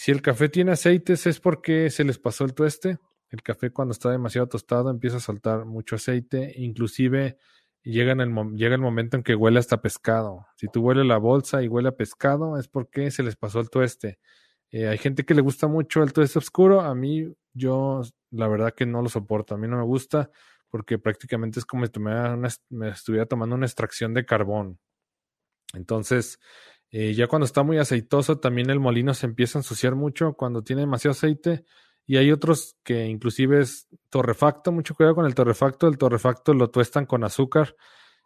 Si el café tiene aceites es porque se les pasó el tueste. El café cuando está demasiado tostado empieza a soltar mucho aceite, inclusive llega, el, llega el momento en que huele hasta pescado. Si tú huele la bolsa y huele a pescado es porque se les pasó el tueste. Eh, hay gente que le gusta mucho el tueste oscuro. A mí, yo la verdad que no lo soporto. A mí no me gusta porque prácticamente es como si me estuviera tomando una extracción de carbón. Entonces, eh, ya cuando está muy aceitoso, también el molino se empieza a ensuciar mucho cuando tiene demasiado aceite. Y hay otros que inclusive es torrefacto, mucho cuidado con el torrefacto. El torrefacto lo tuestan con azúcar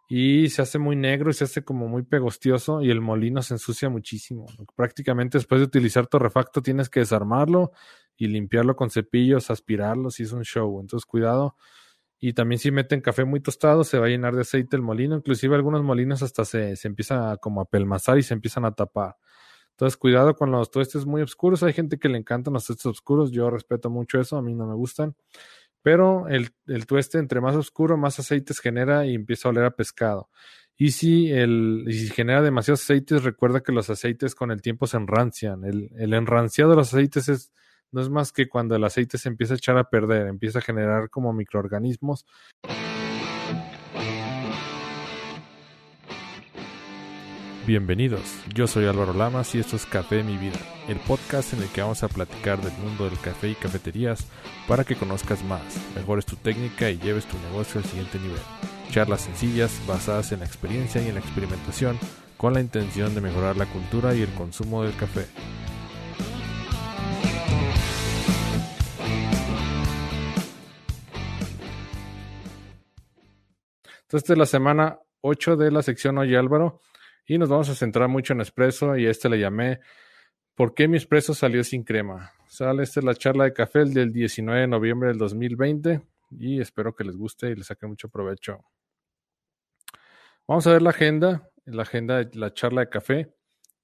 y se hace muy negro y se hace como muy pegostioso y el molino se ensucia muchísimo. Prácticamente después de utilizar torrefacto tienes que desarmarlo y limpiarlo con cepillos, aspirarlo, si es un show. Entonces cuidado. Y también si meten café muy tostado se va a llenar de aceite el molino. Inclusive algunos molinos hasta se, se empiezan como a pelmazar y se empiezan a tapar. Entonces, cuidado con los tuestes muy oscuros. Hay gente que le encantan los tuestes oscuros. Yo respeto mucho eso. A mí no me gustan. Pero el, el tueste, entre más oscuro, más aceites genera y empieza a oler a pescado. Y si, el, si genera demasiados aceites, recuerda que los aceites con el tiempo se enrancian. El, el enranciado de los aceites es, no es más que cuando el aceite se empieza a echar a perder, empieza a generar como microorganismos. Bienvenidos, yo soy Álvaro Lamas y esto es Café Mi Vida, el podcast en el que vamos a platicar del mundo del café y cafeterías para que conozcas más, mejores tu técnica y lleves tu negocio al siguiente nivel. Charlas sencillas basadas en la experiencia y en la experimentación con la intención de mejorar la cultura y el consumo del café. Entonces, es la semana 8 de la sección Oye Álvaro. Y nos vamos a centrar mucho en espresso y a este le llamé ¿Por qué mi espresso salió sin crema? Sale, esta es la charla de café del 19 de noviembre del 2020 y espero que les guste y les saque mucho provecho. Vamos a ver la agenda, la agenda de la charla de café.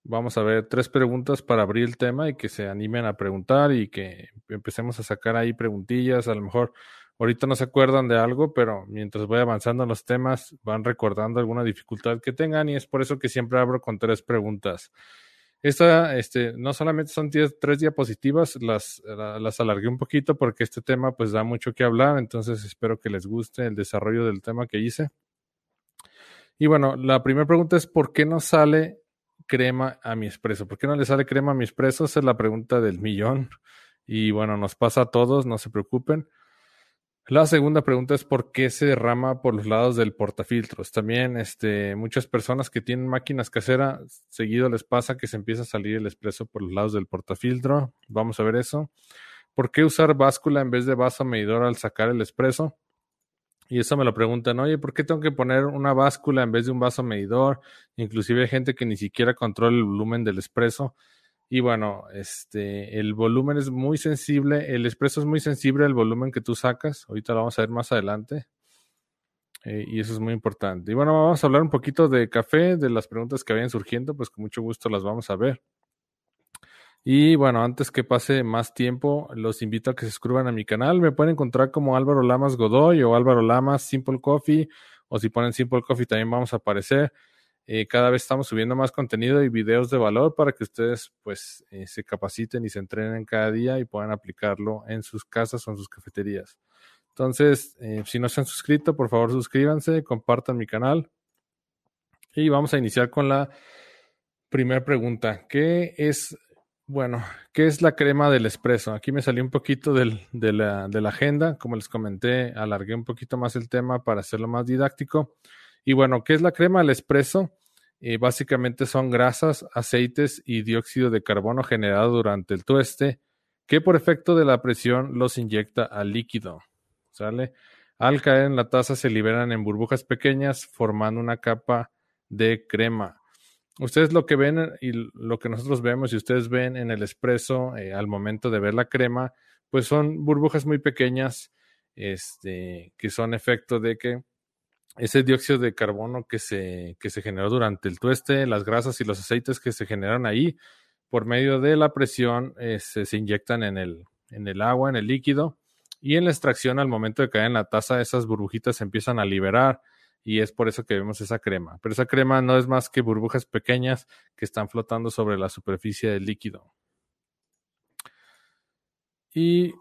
Vamos a ver tres preguntas para abrir el tema y que se animen a preguntar y que empecemos a sacar ahí preguntillas, a lo mejor ahorita no se acuerdan de algo, pero mientras voy avanzando en los temas, van recordando alguna dificultad que tengan y es por eso que siempre abro con tres preguntas. Esta, este, no solamente son tres diapositivas, las, las alargué un poquito porque este tema pues da mucho que hablar, entonces espero que les guste el desarrollo del tema que hice. Y bueno, la primera pregunta es ¿por qué no sale crema a mi expreso? ¿Por qué no le sale crema a mi expreso? Esa es la pregunta del millón. Y bueno, nos pasa a todos, no se preocupen. La segunda pregunta es por qué se derrama por los lados del portafiltros. También este, muchas personas que tienen máquinas caseras, seguido les pasa que se empieza a salir el espresso por los lados del portafiltro. Vamos a ver eso. ¿Por qué usar báscula en vez de vaso medidor al sacar el espresso? Y eso me lo preguntan, oye, ¿por qué tengo que poner una báscula en vez de un vaso medidor? Inclusive hay gente que ni siquiera controla el volumen del espresso. Y bueno, este, el volumen es muy sensible, el expreso es muy sensible al volumen que tú sacas. Ahorita lo vamos a ver más adelante. Eh, y eso es muy importante. Y bueno, vamos a hablar un poquito de café, de las preguntas que vayan surgiendo, pues con mucho gusto las vamos a ver. Y bueno, antes que pase más tiempo, los invito a que se suscriban a mi canal. Me pueden encontrar como Álvaro Lamas Godoy o Álvaro Lamas Simple Coffee, o si ponen Simple Coffee también vamos a aparecer. Eh, cada vez estamos subiendo más contenido y videos de valor para que ustedes pues eh, se capaciten y se entrenen cada día y puedan aplicarlo en sus casas o en sus cafeterías. Entonces, eh, si no se han suscrito, por favor suscríbanse, compartan mi canal. Y vamos a iniciar con la primera pregunta. ¿Qué es, bueno, qué es la crema del espresso? Aquí me salió un poquito del, de la agenda. Como les comenté, alargué un poquito más el tema para hacerlo más didáctico. Y bueno, ¿qué es la crema del espresso? Eh, básicamente son grasas, aceites y dióxido de carbono generado durante el tueste, que por efecto de la presión los inyecta al líquido. ¿Sale? Al caer en la taza se liberan en burbujas pequeñas, formando una capa de crema. Ustedes lo que ven y lo que nosotros vemos y ustedes ven en el espresso eh, al momento de ver la crema, pues son burbujas muy pequeñas, este, que son efecto de que ese dióxido de carbono que se, que se generó durante el tueste, las grasas y los aceites que se generan ahí, por medio de la presión, eh, se, se, inyectan en el, en el agua, en el líquido, y en la extracción, al momento de caer en la taza, esas burbujitas se empiezan a liberar, y es por eso que vemos esa crema. Pero esa crema no es más que burbujas pequeñas que están flotando sobre la superficie del líquido. ¿Y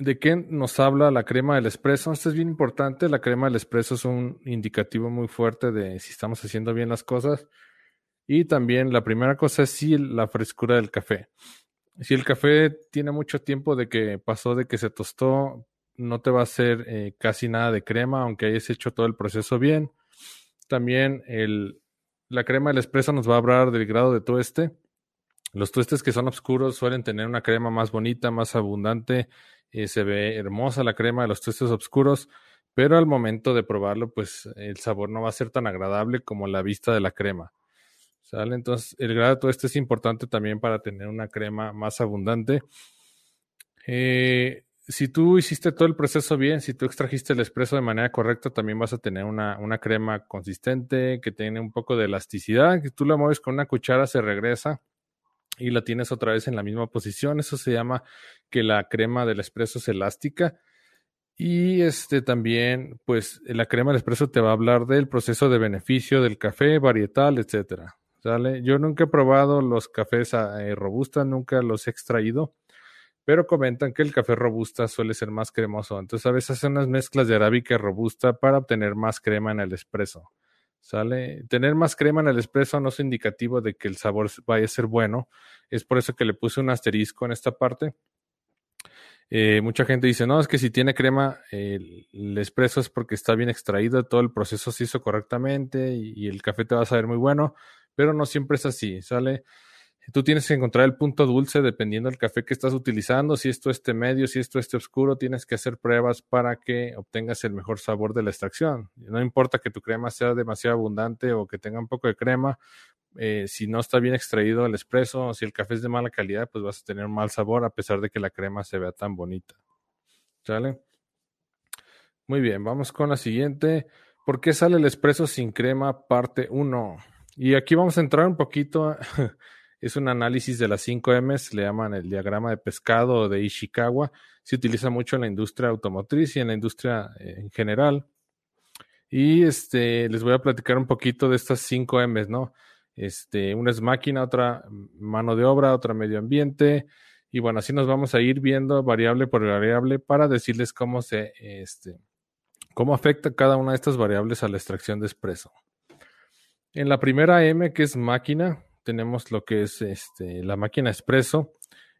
de qué nos habla la crema del espresso? Esto es bien importante. La crema del espresso es un indicativo muy fuerte de si estamos haciendo bien las cosas. Y también la primera cosa es sí la frescura del café. Si el café tiene mucho tiempo de que pasó de que se tostó, no te va a hacer eh, casi nada de crema, aunque hayas hecho todo el proceso bien. También el, la crema del espresso nos va a hablar del grado de tueste. Los tuestes que son oscuros suelen tener una crema más bonita, más abundante. Eh, se ve hermosa la crema de los tuestes oscuros, pero al momento de probarlo, pues el sabor no va a ser tan agradable como la vista de la crema. ¿Sale? Entonces, el grado de tueste es importante también para tener una crema más abundante. Eh, si tú hiciste todo el proceso bien, si tú extrajiste el espresso de manera correcta, también vas a tener una, una crema consistente que tiene un poco de elasticidad, que tú la mueves con una cuchara, se regresa y la tienes otra vez en la misma posición. Eso se llama que la crema del espresso es elástica. Y este también, pues la crema del espresso te va a hablar del proceso de beneficio del café, varietal, etcétera. Yo nunca he probado los cafés eh, robusta, nunca los he extraído pero comentan que el café robusta suele ser más cremoso. Entonces a veces hacen unas mezclas de arábica robusta para obtener más crema en el espresso. ¿Sale? Tener más crema en el espresso no es indicativo de que el sabor vaya a ser bueno. Es por eso que le puse un asterisco en esta parte. Eh, mucha gente dice, no, es que si tiene crema, el, espresso es porque está bien extraído, todo el proceso se hizo correctamente y, y el café te va a saber muy bueno, pero no siempre es así, ¿sale? Tú tienes que encontrar el punto dulce dependiendo del café que estás utilizando. Si esto esté medio, si esto esté oscuro, tienes que hacer pruebas para que obtengas el mejor sabor de la extracción. No importa que tu crema sea demasiado abundante o que tenga un poco de crema, eh, si no está bien extraído el espresso o si el café es de mala calidad, pues vas a tener un mal sabor a pesar de que la crema se vea tan bonita. ¿Sale? Muy bien, vamos con la siguiente. ¿Por qué sale el espresso sin crema? Parte 1. Y aquí vamos a entrar un poquito Es un análisis de las 5 M's, le llaman el diagrama de pescado de Ishikawa. Se utiliza mucho en la industria automotriz y en la industria eh, en general. Y este, les voy a platicar un poquito de estas 5 M's, ¿no? Este, una es máquina, otra mano de obra, otra medio ambiente. Y bueno, así nos vamos a ir viendo variable por variable para decirles cómo se, este, cómo afecta cada una de estas variables a la extracción de expreso. En la primera M, que es máquina, tenemos lo que es este, la máquina expreso.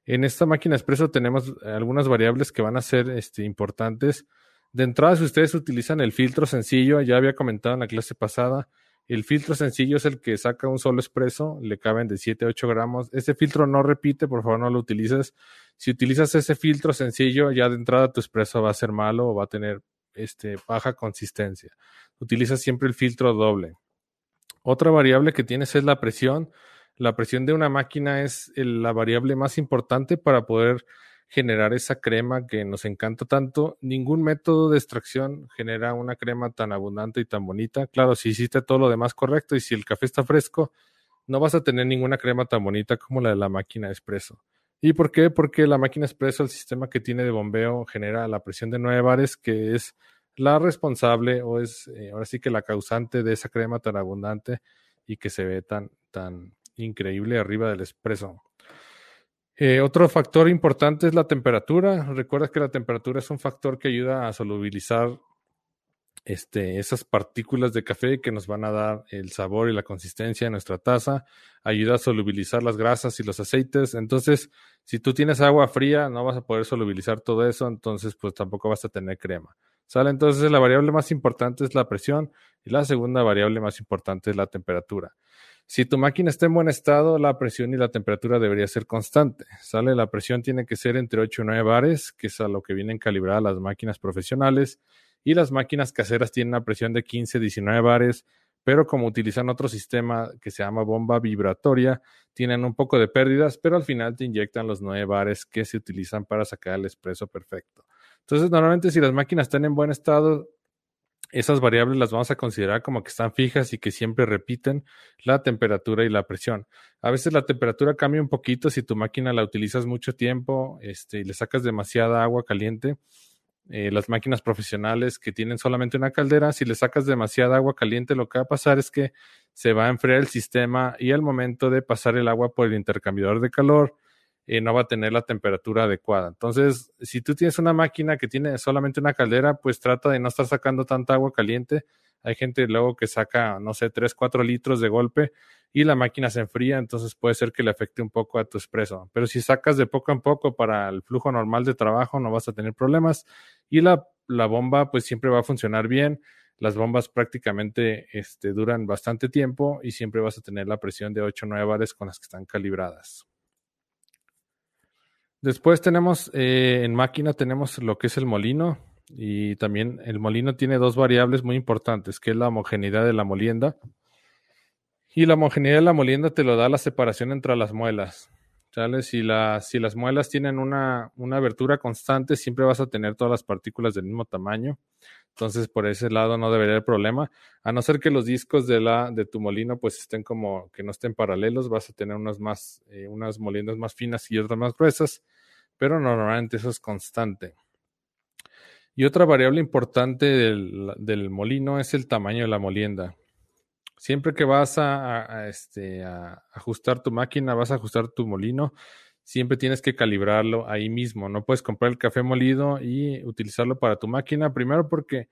En esta máquina expreso tenemos algunas variables que van a ser este, importantes. De entrada, si ustedes utilizan el filtro sencillo, ya había comentado en la clase pasada, el filtro sencillo es el que saca un solo expreso, le caben de 7 a 8 gramos. Ese filtro no repite, por favor no lo utilices. Si utilizas ese filtro sencillo, ya de entrada tu expreso va a ser malo o va a tener este, baja consistencia. Utiliza siempre el filtro doble. Otra variable que tienes es la presión. La presión de una máquina es la variable más importante para poder generar esa crema que nos encanta tanto. Ningún método de extracción genera una crema tan abundante y tan bonita. Claro, si hiciste todo lo demás correcto y si el café está fresco, no vas a tener ninguna crema tan bonita como la de la máquina expreso. ¿Y por qué? Porque la máquina expreso, el sistema que tiene de bombeo, genera la presión de 9 bares, que es la responsable o es eh, ahora sí que la causante de esa crema tan abundante y que se ve tan, tan increíble arriba del espresso. Eh, otro factor importante es la temperatura. Recuerda que la temperatura es un factor que ayuda a solubilizar este, esas partículas de café que nos van a dar el sabor y la consistencia de nuestra taza. Ayuda a solubilizar las grasas y los aceites. Entonces, si tú tienes agua fría, no vas a poder solubilizar todo eso, entonces pues tampoco vas a tener crema. ¿Sale? Entonces la variable más importante es la presión y la segunda variable más importante es la temperatura. Si tu máquina está en buen estado, la presión y la temperatura debería ser constante. ¿Sale? La presión tiene que ser entre 8 y 9 bares, que es a lo que vienen calibradas las máquinas profesionales. Y las máquinas caseras tienen una presión de 15, 19 bares, pero como utilizan otro sistema que se llama bomba vibratoria, tienen un poco de pérdidas, pero al final te inyectan los 9 bares que se utilizan para sacar el expreso perfecto. Entonces, normalmente si las máquinas están en buen estado, esas variables las vamos a considerar como que están fijas y que siempre repiten la temperatura y la presión. A veces la temperatura cambia un poquito si tu máquina la utilizas mucho tiempo este, y le sacas demasiada agua caliente. Eh, las máquinas profesionales que tienen solamente una caldera, si le sacas demasiada agua caliente, lo que va a pasar es que se va a enfriar el sistema y al momento de pasar el agua por el intercambiador de calor, eh, no va a tener la temperatura adecuada. Entonces, si tú tienes una máquina que tiene solamente una caldera, pues trata de no estar sacando tanta agua caliente. Hay gente luego que saca, no sé, 3, 4 litros de golpe y la máquina se enfría, entonces puede ser que le afecte un poco a tu espresso. Pero si sacas de poco en poco para el flujo normal de trabajo, no vas a tener problemas. Y la, la bomba, pues siempre va a funcionar bien las bombas prácticamente este, duran bastante tiempo y siempre vas a tener la presión de 8 o 9 bares con las que están calibradas. Después tenemos eh, en máquina tenemos lo que es el molino y también el molino tiene dos variables muy importantes, que es la homogeneidad de la molienda. Y la homogeneidad de la molienda te lo da la separación entre las muelas. Si, si las muelas tienen una, una abertura constante, siempre vas a tener todas las partículas del mismo tamaño. Entonces, por ese lado no debería haber problema. A no ser que los discos de, la, de tu molino pues estén como que no estén paralelos, vas a tener unas más, eh, unas más finas y otras más gruesas, pero normalmente eso es constante. Y otra variable importante del, del molino es el tamaño de la molienda. Siempre que vas a, este, a ajustar tu máquina, vas a ajustar tu molino, siempre tienes que calibrarlo ahí mismo. No puedes comprar el café molido y utilizarlo para tu máquina. Primero porque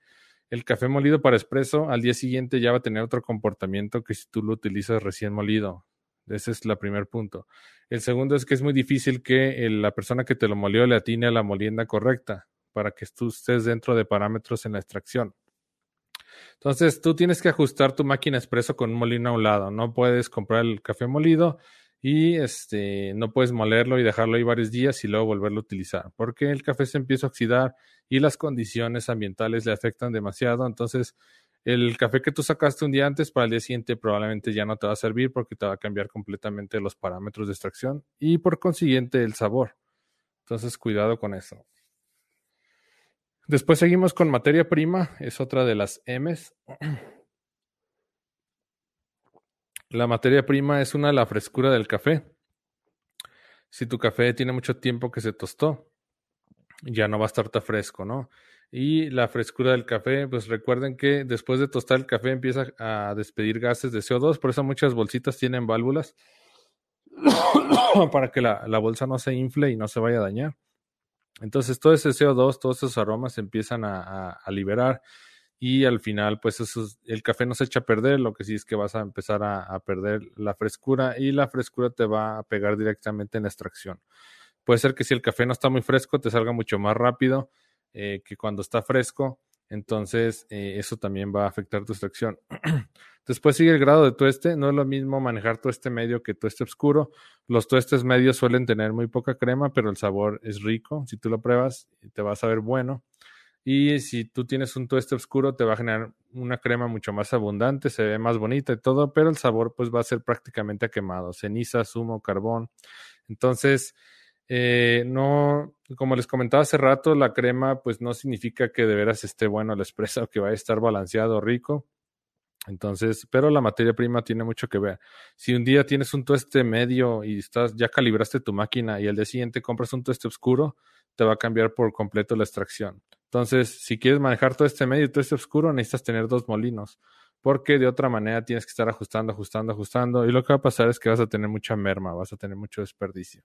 el café molido para espresso al día siguiente ya va a tener otro comportamiento que si tú lo utilizas recién molido. Ese es el primer punto. El segundo es que es muy difícil que la persona que te lo molió le atine a la molienda correcta para que tú estés dentro de parámetros en la extracción. Entonces, tú tienes que ajustar tu máquina expreso con un molino a un lado. No puedes comprar el café molido y este no puedes molerlo y dejarlo ahí varios días y luego volverlo a utilizar, porque el café se empieza a oxidar y las condiciones ambientales le afectan demasiado. Entonces, el café que tú sacaste un día antes para el día siguiente probablemente ya no te va a servir porque te va a cambiar completamente los parámetros de extracción y por consiguiente el sabor. Entonces, cuidado con eso. Después seguimos con materia prima, es otra de las M's. La materia prima es una la frescura del café. Si tu café tiene mucho tiempo que se tostó, ya no va a estar tan fresco, ¿no? Y la frescura del café, pues recuerden que después de tostar el café empieza a despedir gases de CO2, por eso muchas bolsitas tienen válvulas para que la, bolsa no se infle y no se vaya a dañar. Entonces todo ese CO2, todos esos aromas se empiezan a, liberar y al final pues eso, el café no se echa a perder, lo que sí es que vas a empezar a, perder la frescura y la frescura te va a pegar directamente en la extracción. Puede ser que si el café no está muy fresco te salga mucho más rápido eh, que cuando está fresco, entonces eh, eso también va a afectar tu extracción. Después sigue el grado de tueste. No es lo mismo manejar tueste medio que tueste oscuro. Los tuestes medios suelen tener muy poca crema, pero el sabor es rico. Si tú lo pruebas, te va a saber bueno. Y si tú tienes un tueste oscuro, te va a generar una crema mucho más abundante, se ve más bonita y todo, pero el sabor pues va a ser prácticamente quemado. Ceniza, zumo, carbón. Entonces, eh, no, como les comentaba hace rato, la crema pues no significa que de veras esté bueno el espresso, que vaya a estar balanceado, rico. Entonces, pero la materia prima tiene mucho que ver. Si un día tienes un tueste medio y estás, ya calibraste tu máquina y al día siguiente compras un tueste oscuro, te va a cambiar por completo la extracción. Entonces, si quieres manejar todo este medio todo este oscuro, necesitas tener dos molinos porque de otra manera tienes que estar ajustando, ajustando, ajustando y lo que va a pasar es que vas a tener mucha merma, vas a tener mucho desperdicio.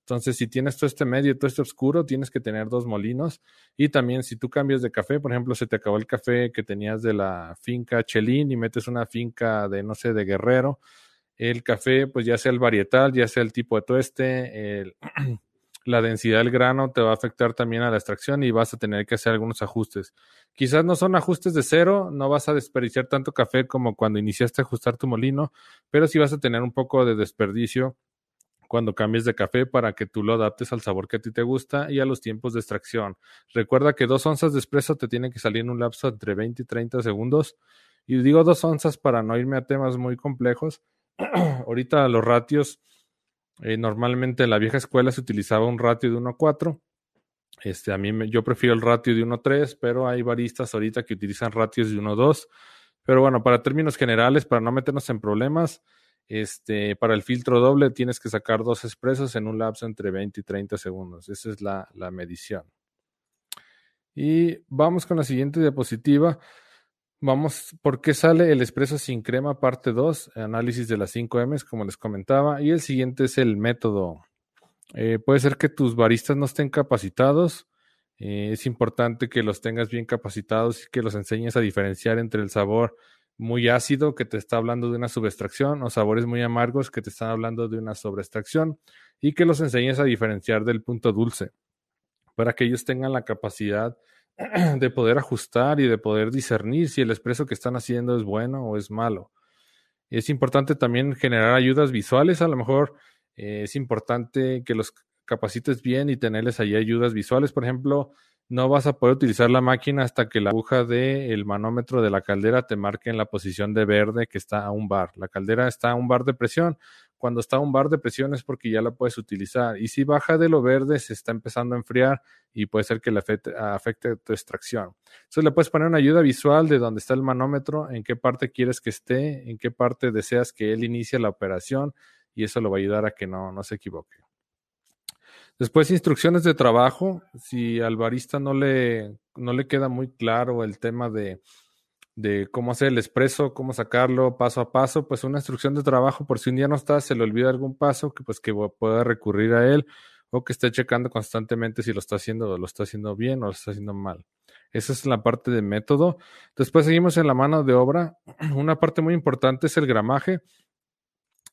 Entonces, si tienes todo este medio todo este oscuro, tienes que tener dos molinos y también si tú cambias de café, por ejemplo, se te acabó el café que tenías de la finca Chelín y metes una finca de, no sé, de Guerrero, el café, pues ya sea el varietal, ya sea el tipo de tueste, el la densidad del grano te va a afectar también a la extracción y vas a tener que hacer algunos ajustes. Quizás no son ajustes de cero, no vas a desperdiciar tanto café como cuando iniciaste a ajustar tu molino, pero sí vas a tener un poco de desperdicio cuando cambies de café para que tú lo adaptes al sabor que a ti te gusta y a los tiempos de extracción. Recuerda que dos onzas de espresso te tienen que salir en un lapso entre 20 y 30 segundos. Y digo dos onzas para no irme a temas muy complejos. Ahorita los ratios eh, normalmente en la vieja escuela se utilizaba un ratio de 1 a 4. Este, a mí yo prefiero el ratio de 1 a 3, pero hay baristas ahorita que utilizan ratios de 1 a 2. Pero bueno, para términos generales, para no meternos en problemas, este, para el filtro doble tienes que sacar dos expresos en un lapso entre 20 y 30 segundos. Esa es la, la medición. Y vamos con la siguiente diapositiva. Vamos, ¿por qué sale el expreso sin crema parte 2? Análisis de las 5 M's, como les comentaba. Y el siguiente es el método. Eh, puede ser que tus baristas no estén capacitados. Eh, es importante que los tengas bien capacitados y que los enseñes a diferenciar entre el sabor muy ácido que te está hablando de una subextracción o sabores muy amargos que te están hablando de una sobreextracción y que los enseñes a diferenciar del punto dulce para que ellos tengan la capacidad de poder ajustar y de poder discernir si el expreso que están haciendo es bueno o es malo. Es importante también generar ayudas visuales, a lo mejor eh, es importante que los capacites bien y tenerles ahí ayudas visuales. Por ejemplo, no vas a poder utilizar la máquina hasta que la aguja del manómetro de la caldera te marque en la posición de verde que está a un bar. La caldera está a un bar de presión. Cuando está un bar de presión es porque ya la puedes utilizar. Y si baja de lo verde, se está empezando a enfriar y puede ser que le afecte, afecte tu extracción. Entonces le puedes poner una ayuda visual de dónde está el manómetro, en qué parte quieres que esté, en qué parte deseas que él inicie la operación y eso lo va a ayudar a que no, no se equivoque. Después, instrucciones de trabajo. Si al barista no le, no le queda muy claro el tema de, de cómo hacer el expreso, cómo sacarlo paso a paso, pues una instrucción de trabajo por si un día no está, se le olvida algún paso, que pues que pueda recurrir a él o que esté checando constantemente si lo está haciendo, lo está haciendo bien o lo está haciendo mal. Esa es la parte de método. Después seguimos en la mano de obra. Una parte muy importante es el gramaje.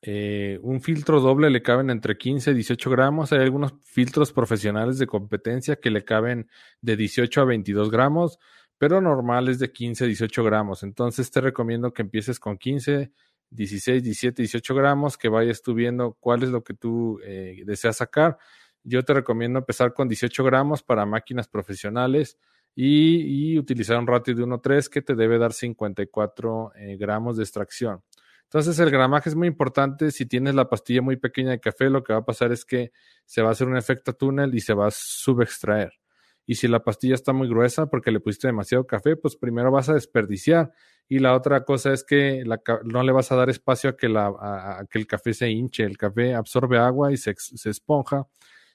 Eh, un filtro doble le caben entre 15 y 18 gramos. Hay algunos filtros profesionales de competencia que le caben de 18 a 22 gramos, pero normal es de 15 a 18 gramos. Entonces te recomiendo que empieces con 15, 16, 17, 18 gramos, que vayas tú viendo cuál es lo que tú eh, deseas sacar. Yo te recomiendo empezar con 18 gramos para máquinas profesionales y, utilizar un ratio de 1.3 que te debe dar 54 eh, gramos de extracción. Entonces el gramaje es muy importante. Si tienes la pastilla muy pequeña de café, lo que va a pasar es que se va a hacer un efecto túnel y se va a subextraer. Y si la pastilla está muy gruesa porque le pusiste demasiado café, pues primero vas a desperdiciar. Y la otra cosa es que no le vas a dar espacio a que, el café se hinche. El café absorbe agua y se, se esponja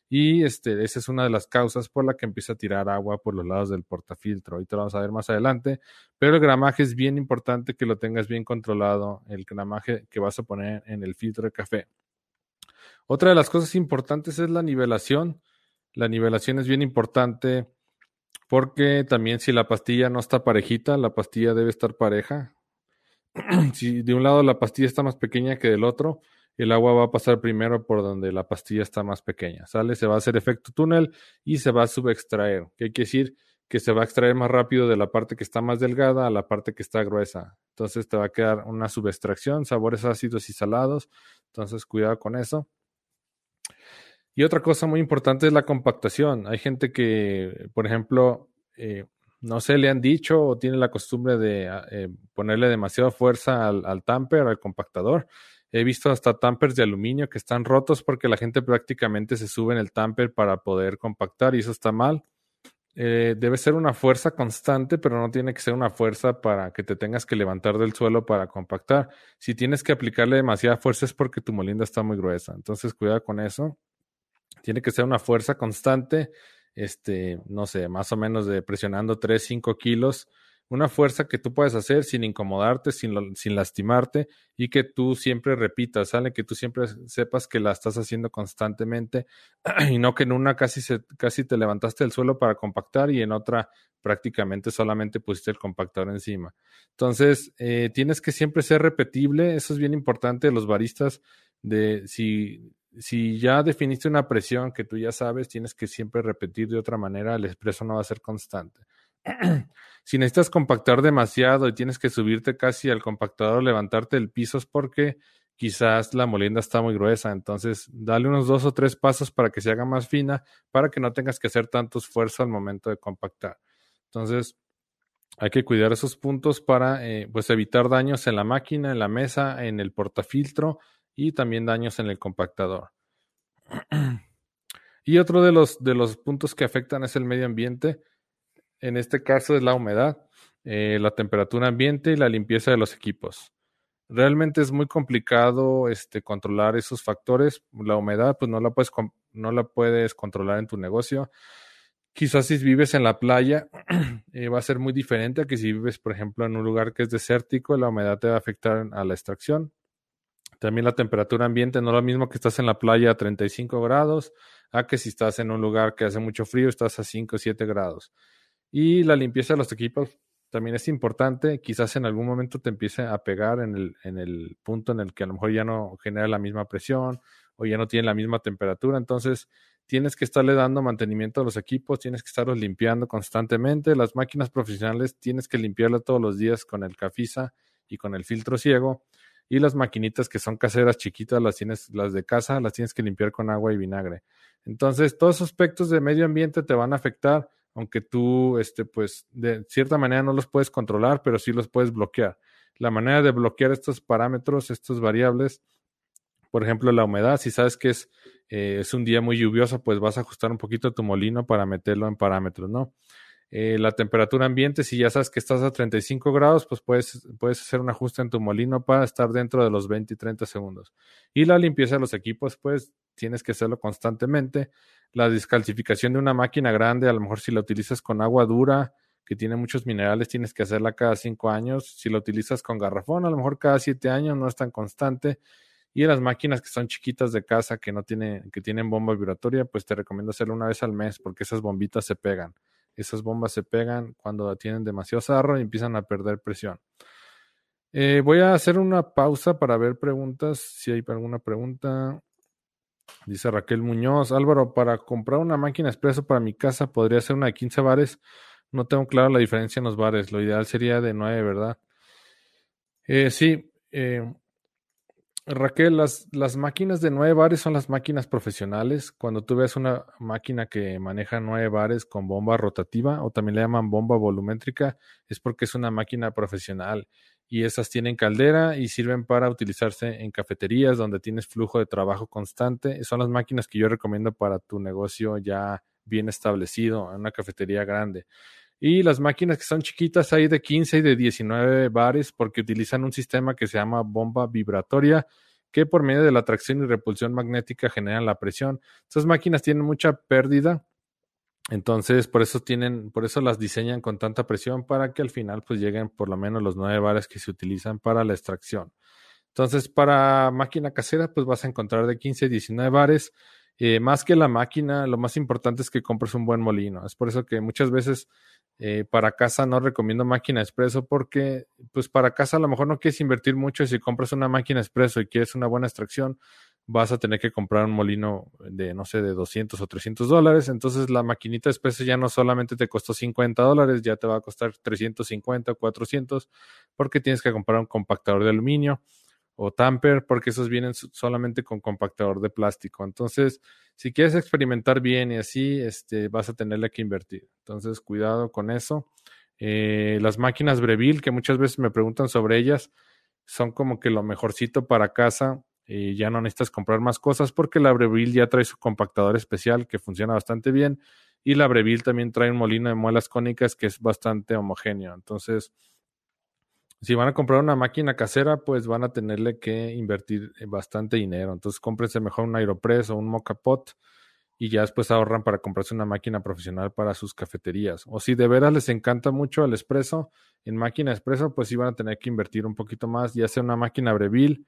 y este, esa es una de las causas por la que empieza a tirar agua por los lados del portafiltro. Ahorita lo vamos a ver más adelante. Pero el gramaje es bien importante que lo tengas bien controlado, el gramaje que vas a poner en el filtro de café. Otra de las cosas importantes es la nivelación. La nivelación es bien importante porque también si la pastilla no está parejita, la pastilla debe estar pareja. si de un lado la pastilla está más pequeña que del otro, el agua va a pasar primero por donde la pastilla está más pequeña, ¿sale? Se va a hacer efecto túnel y se va a subextraer. ¿Qué quiere decir? Que se va a extraer más rápido de la parte que está más delgada a la parte que está gruesa. Entonces te va a quedar una subextracción, sabores ácidos y salados. Entonces cuidado con eso. Y otra cosa muy importante es la compactación. Hay gente que, por ejemplo, eh, no sé, le han dicho o tiene la costumbre de eh, ponerle demasiada fuerza al, al tamper, al compactador He visto hasta tampers de aluminio que están rotos porque la gente prácticamente se sube en el tamper para poder compactar y eso está mal. Eh, debe ser una fuerza constante, pero no tiene que ser una fuerza para que te tengas que levantar del suelo para compactar. Si tienes que aplicarle demasiada fuerza es porque tu molinda está muy gruesa. Entonces, cuidado con eso. Tiene que ser una fuerza constante, este, no sé, más o menos de presionando 3, 5 kilos una fuerza que tú puedes hacer sin incomodarte, sin, sin lastimarte y que tú siempre repitas, ¿sale? Que tú siempre sepas que la estás haciendo constantemente y no que en una casi, se, casi te levantaste del suelo para compactar y en otra prácticamente solamente pusiste el compactador encima. Entonces, eh, tienes que siempre ser repetible, eso es bien importante, los baristas, de si, si ya definiste una presión que tú ya sabes, tienes que siempre repetir de otra manera, el expreso no va a ser constante. si necesitas compactar demasiado y tienes que subirte casi al compactador, levantarte del piso es porque quizás la molienda está muy gruesa. Entonces, dale unos dos o tres pasos para que se haga más fina, para que no tengas que hacer tanto esfuerzo al momento de compactar. Entonces, hay que cuidar esos puntos para eh, pues evitar daños en la máquina, en la mesa, en el portafiltro y también daños en el compactador. y otro de los, de los puntos que afectan es el medio ambiente en este caso es la humedad, eh, la temperatura ambiente y la limpieza de los equipos. Realmente es muy complicado este, controlar esos factores. La humedad, pues no la puedes, no la puedes controlar en tu negocio. Quizás si vives en la playa, eh, va a ser muy diferente a que si vives, por ejemplo, en un lugar que es desértico, la humedad te va a afectar a la extracción. También la temperatura ambiente no lo mismo que estás en la playa a 35 grados, a que si estás en un lugar que hace mucho frío, estás a 5 o 7 grados. Y la limpieza de los equipos también es importante. Quizás en algún momento te empiece a pegar en el, en el punto en el que a lo mejor ya no genera la misma presión o ya no tiene la misma temperatura. Entonces, tienes que estarle dando mantenimiento a los equipos, tienes que estarlos limpiando constantemente. Las máquinas profesionales tienes que limpiarlas todos los días con el Cafisa y con el filtro ciego. Y las maquinitas que son caseras chiquitas, las tienes, las de casa, las tienes que limpiar con agua y vinagre. Entonces, todos esos aspectos de medio ambiente te van a afectar, aunque tú, este, pues, de cierta manera no los puedes controlar, pero sí los puedes bloquear. La manera de bloquear estos parámetros, estas variables, por ejemplo, la humedad, si sabes que es, eh, es un día muy lluvioso, pues vas a ajustar un poquito tu molino para meterlo en parámetros, ¿no? Eh, la temperatura ambiente, si ya sabes que estás a 35 grados, pues puedes, puedes hacer un ajuste en tu molino para estar dentro de los 20 y 30 segundos. Y la limpieza de los equipos, pues tienes que hacerlo constantemente. La descalcificación de una máquina grande, a lo mejor si la utilizas con agua dura, que tiene muchos minerales, tienes que hacerla cada 5 años. Si la utilizas con garrafón, a lo mejor cada 7 años, no es tan constante. Y las máquinas que son chiquitas de casa, que no tienen, que tienen bomba vibratoria, pues te recomiendo hacerlo una vez al mes, porque esas bombitas se pegan esas bombas se pegan cuando tienen demasiado sarro y empiezan a perder presión. Eh, voy a hacer una pausa para ver preguntas, si hay alguna pregunta. Dice Raquel Muñoz, Álvaro, para comprar una máquina expreso para mi casa podría ser una de 15 bares. No tengo clara la diferencia en los bares. Lo ideal sería de 9, ¿verdad? Eh, sí, eh, Raquel, las, las máquinas de nueve bares son las máquinas profesionales. Cuando tú ves una máquina que maneja nueve bares con bomba rotativa o también le llaman bomba volumétrica, es porque es una máquina profesional y esas tienen caldera y sirven para utilizarse en cafeterías donde tienes flujo de trabajo constante. Son las máquinas que yo recomiendo para tu negocio ya bien establecido, en una cafetería grande. Y las máquinas que son chiquitas hay de 15 y de 19 bares porque utilizan un sistema que se llama bomba vibratoria que por medio de la atracción y repulsión magnética generan la presión. Estas máquinas tienen mucha pérdida, entonces por eso tienen, por eso las diseñan con tanta presión para que al final pues lleguen por lo menos los 9 bares que se utilizan para la extracción. Entonces para máquina casera pues vas a encontrar de 15 a 19 bares. Eh, más que la máquina, lo más importante es que compres un buen molino. Es por eso que muchas veces eh, para casa no recomiendo máquina expreso porque, pues para casa a lo mejor no quieres invertir mucho y si compras una máquina expreso y quieres una buena extracción, vas a tener que comprar un molino de, no sé, de 200 o 300 dólares. Entonces la maquinita expreso ya no solamente te costó 50 dólares, ya te va a costar 350 o 400 porque tienes que comprar un compactador de aluminio o tamper porque esos vienen solamente con compactador de plástico. Entonces, si quieres experimentar bien y así, este, vas a tenerle que invertir. Entonces, cuidado con eso. Eh, las máquinas Breville, que muchas veces me preguntan sobre ellas, son como que lo mejorcito para casa. Y ya no necesitas comprar más cosas porque la Breville ya trae su compactador especial que funciona bastante bien. Y la Breville también trae un molino de muelas cónicas que es bastante homogéneo. Entonces, si van a comprar una máquina casera, pues van a tenerle que invertir eh, bastante dinero. Entonces, cómprense mejor un Aeropress o un Mocapot y ya después ahorran para comprarse una máquina profesional para sus cafeterías. O si de veras les encanta mucho el espresso, en máquina espresso, pues sí van a tener que invertir un poquito más, ya sea una máquina Breville,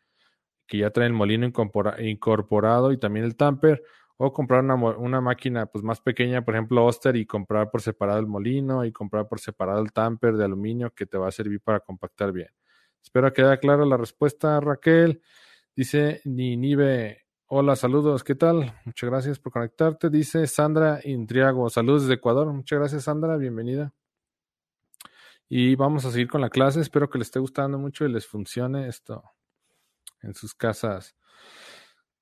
que ya trae el molino incorporado y también el tamper, o comprar una, una, máquina pues más pequeña, por ejemplo Oster, y comprar por separado el molino y comprar por separado el tamper de aluminio que te va a servir para compactar bien. Espero que haya clara la respuesta, Raquel. Dice Ninive, hola, saludos, ¿qué tal? Muchas gracias por conectarte. Dice Sandra Intriago, saludos desde Ecuador. Muchas gracias, Sandra, bienvenida. Y vamos a seguir con la clase. Espero que les esté gustando mucho y les funcione esto en sus casas.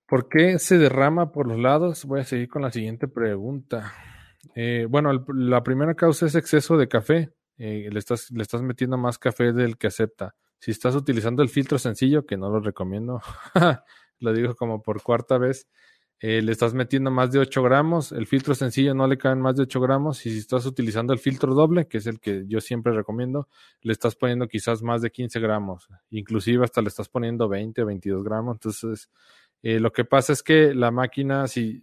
¿Por qué se derrama por los lados? Voy a seguir con la siguiente pregunta. Eh, bueno, la primera causa es exceso de café. Eh, le, estás, le estás metiendo más café del que acepta. Si estás utilizando el filtro sencillo, que no lo recomiendo, lo digo como por cuarta vez, eh, le estás metiendo más de 8 gramos. El filtro sencillo no le caen más de 8 gramos. Y si estás utilizando el filtro doble, que es el que yo siempre recomiendo, le estás poniendo quizás más de 15 gramos. Inclusive hasta le estás poniendo 20 o 22 gramos. Entonces, eh, lo que pasa es que la máquina, si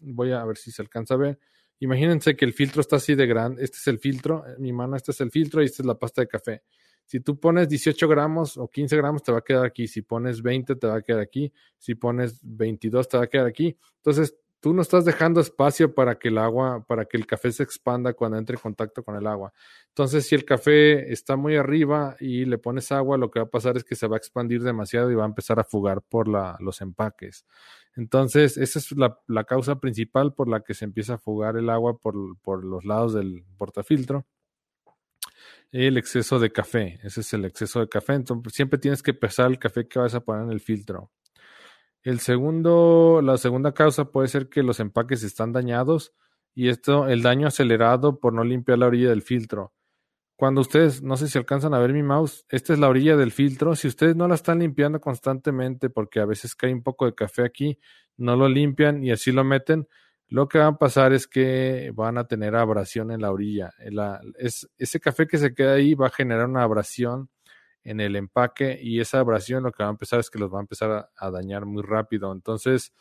voy a ver si se alcanza a ver, imagínense que el filtro está así de grande, este es el filtro, mi mano, este es el filtro y esta es la pasta de café. Si tú pones 18 gramos o 15 gramos, te va a quedar aquí. Si pones 20, te va a quedar aquí. Si pones 22, te va a quedar aquí. Entonces, tú no estás dejando espacio para que el agua, para que el café se expanda cuando entre en contacto con el agua. Entonces, si el café está muy arriba y le pones agua, lo que va a pasar es que se va a expandir demasiado y va a empezar a fugar por los empaques. Entonces, esa es la, la, causa principal por la que se empieza a fugar el agua por, por los lados del portafiltro. El exceso de café, ese es el exceso de café. Entonces, siempre tienes que pesar el café que vas a poner en el filtro. El segundo, la segunda causa puede ser que los empaques están dañados y esto, el daño acelerado por no limpiar la orilla del filtro. Cuando ustedes, no sé si alcanzan a ver mi mouse, esta es la orilla del filtro. Si ustedes no la están limpiando constantemente, porque a veces cae un poco de café aquí, no lo limpian y así lo meten, lo que va a pasar es que van a tener abrasión en la orilla. es, ese café que se queda ahí va a generar una abrasión en el empaque y esa abrasión lo que va a empezar es que los va a empezar a, dañar muy rápido. Entonces,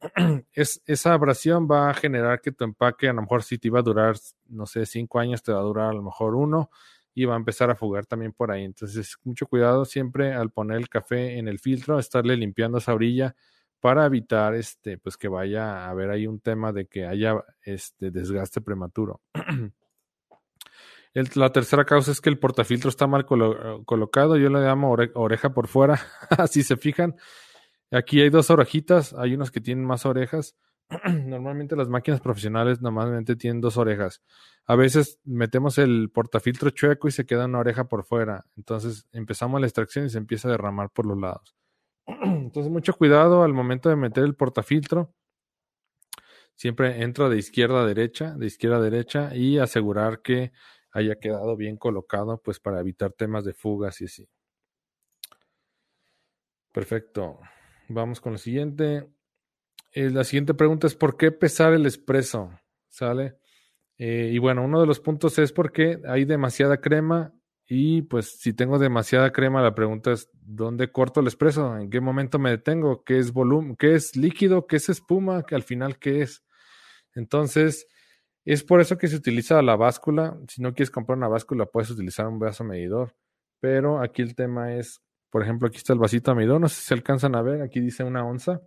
es, esa abrasión va a generar que tu empaque, a lo mejor si te iba a durar, no sé, cinco años, te va a durar a lo mejor uno y va a empezar a fugar también por ahí. Entonces, mucho cuidado siempre al poner el café en el filtro, estarle limpiando esa orilla para evitar este, pues que vaya a haber ahí un tema de que haya este desgaste prematuro. la tercera causa es que el portafiltro está mal colocado. Yo le llamo oreja por fuera. Así se fijan. Aquí hay dos orejitas. Hay unos que tienen más orejas. Normalmente las máquinas profesionales normalmente tienen dos orejas. A veces metemos el portafiltro chueco y se queda una oreja por fuera. Entonces empezamos la extracción y se empieza a derramar por los lados. Entonces mucho cuidado al momento de meter el portafiltro. Siempre entra de izquierda a derecha, de izquierda a derecha y asegurar que haya quedado bien colocado, pues para evitar temas de fugas y así. Perfecto. Vamos con la siguiente. Eh, la siguiente pregunta es ¿por qué pesar el espresso? ¿Sale? Eh, y bueno, uno de los puntos es porque hay demasiada crema y pues si tengo demasiada crema, la pregunta es ¿dónde corto el espresso? ¿En qué momento me detengo? ¿Qué es volumen? ¿Qué es líquido? ¿Qué es espuma? ¿Que al final qué es? Entonces, es por eso que se utiliza la báscula. Si no quieres comprar una báscula, puedes utilizar un vaso medidor. Pero aquí el tema es, por ejemplo, aquí está el vasito medidor. No sé si se alcanzan a ver. Aquí dice una onza.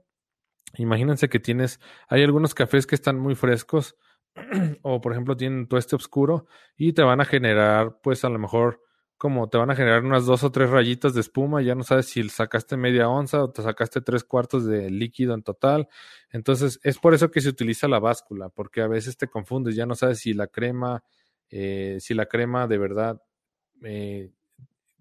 Imagínense que tienes, hay algunos cafés que están muy frescos o por ejemplo tienen tueste oscuro y te van a generar pues a lo mejor como te van a generar unas dos o tres rayitas de espuma, ya no sabes si sacaste media onza o te sacaste tres cuartos de líquido en total. Entonces, es por eso que se utiliza la báscula, porque a veces te confundes, ya no sabes si la crema, eh, si la crema de verdad eh,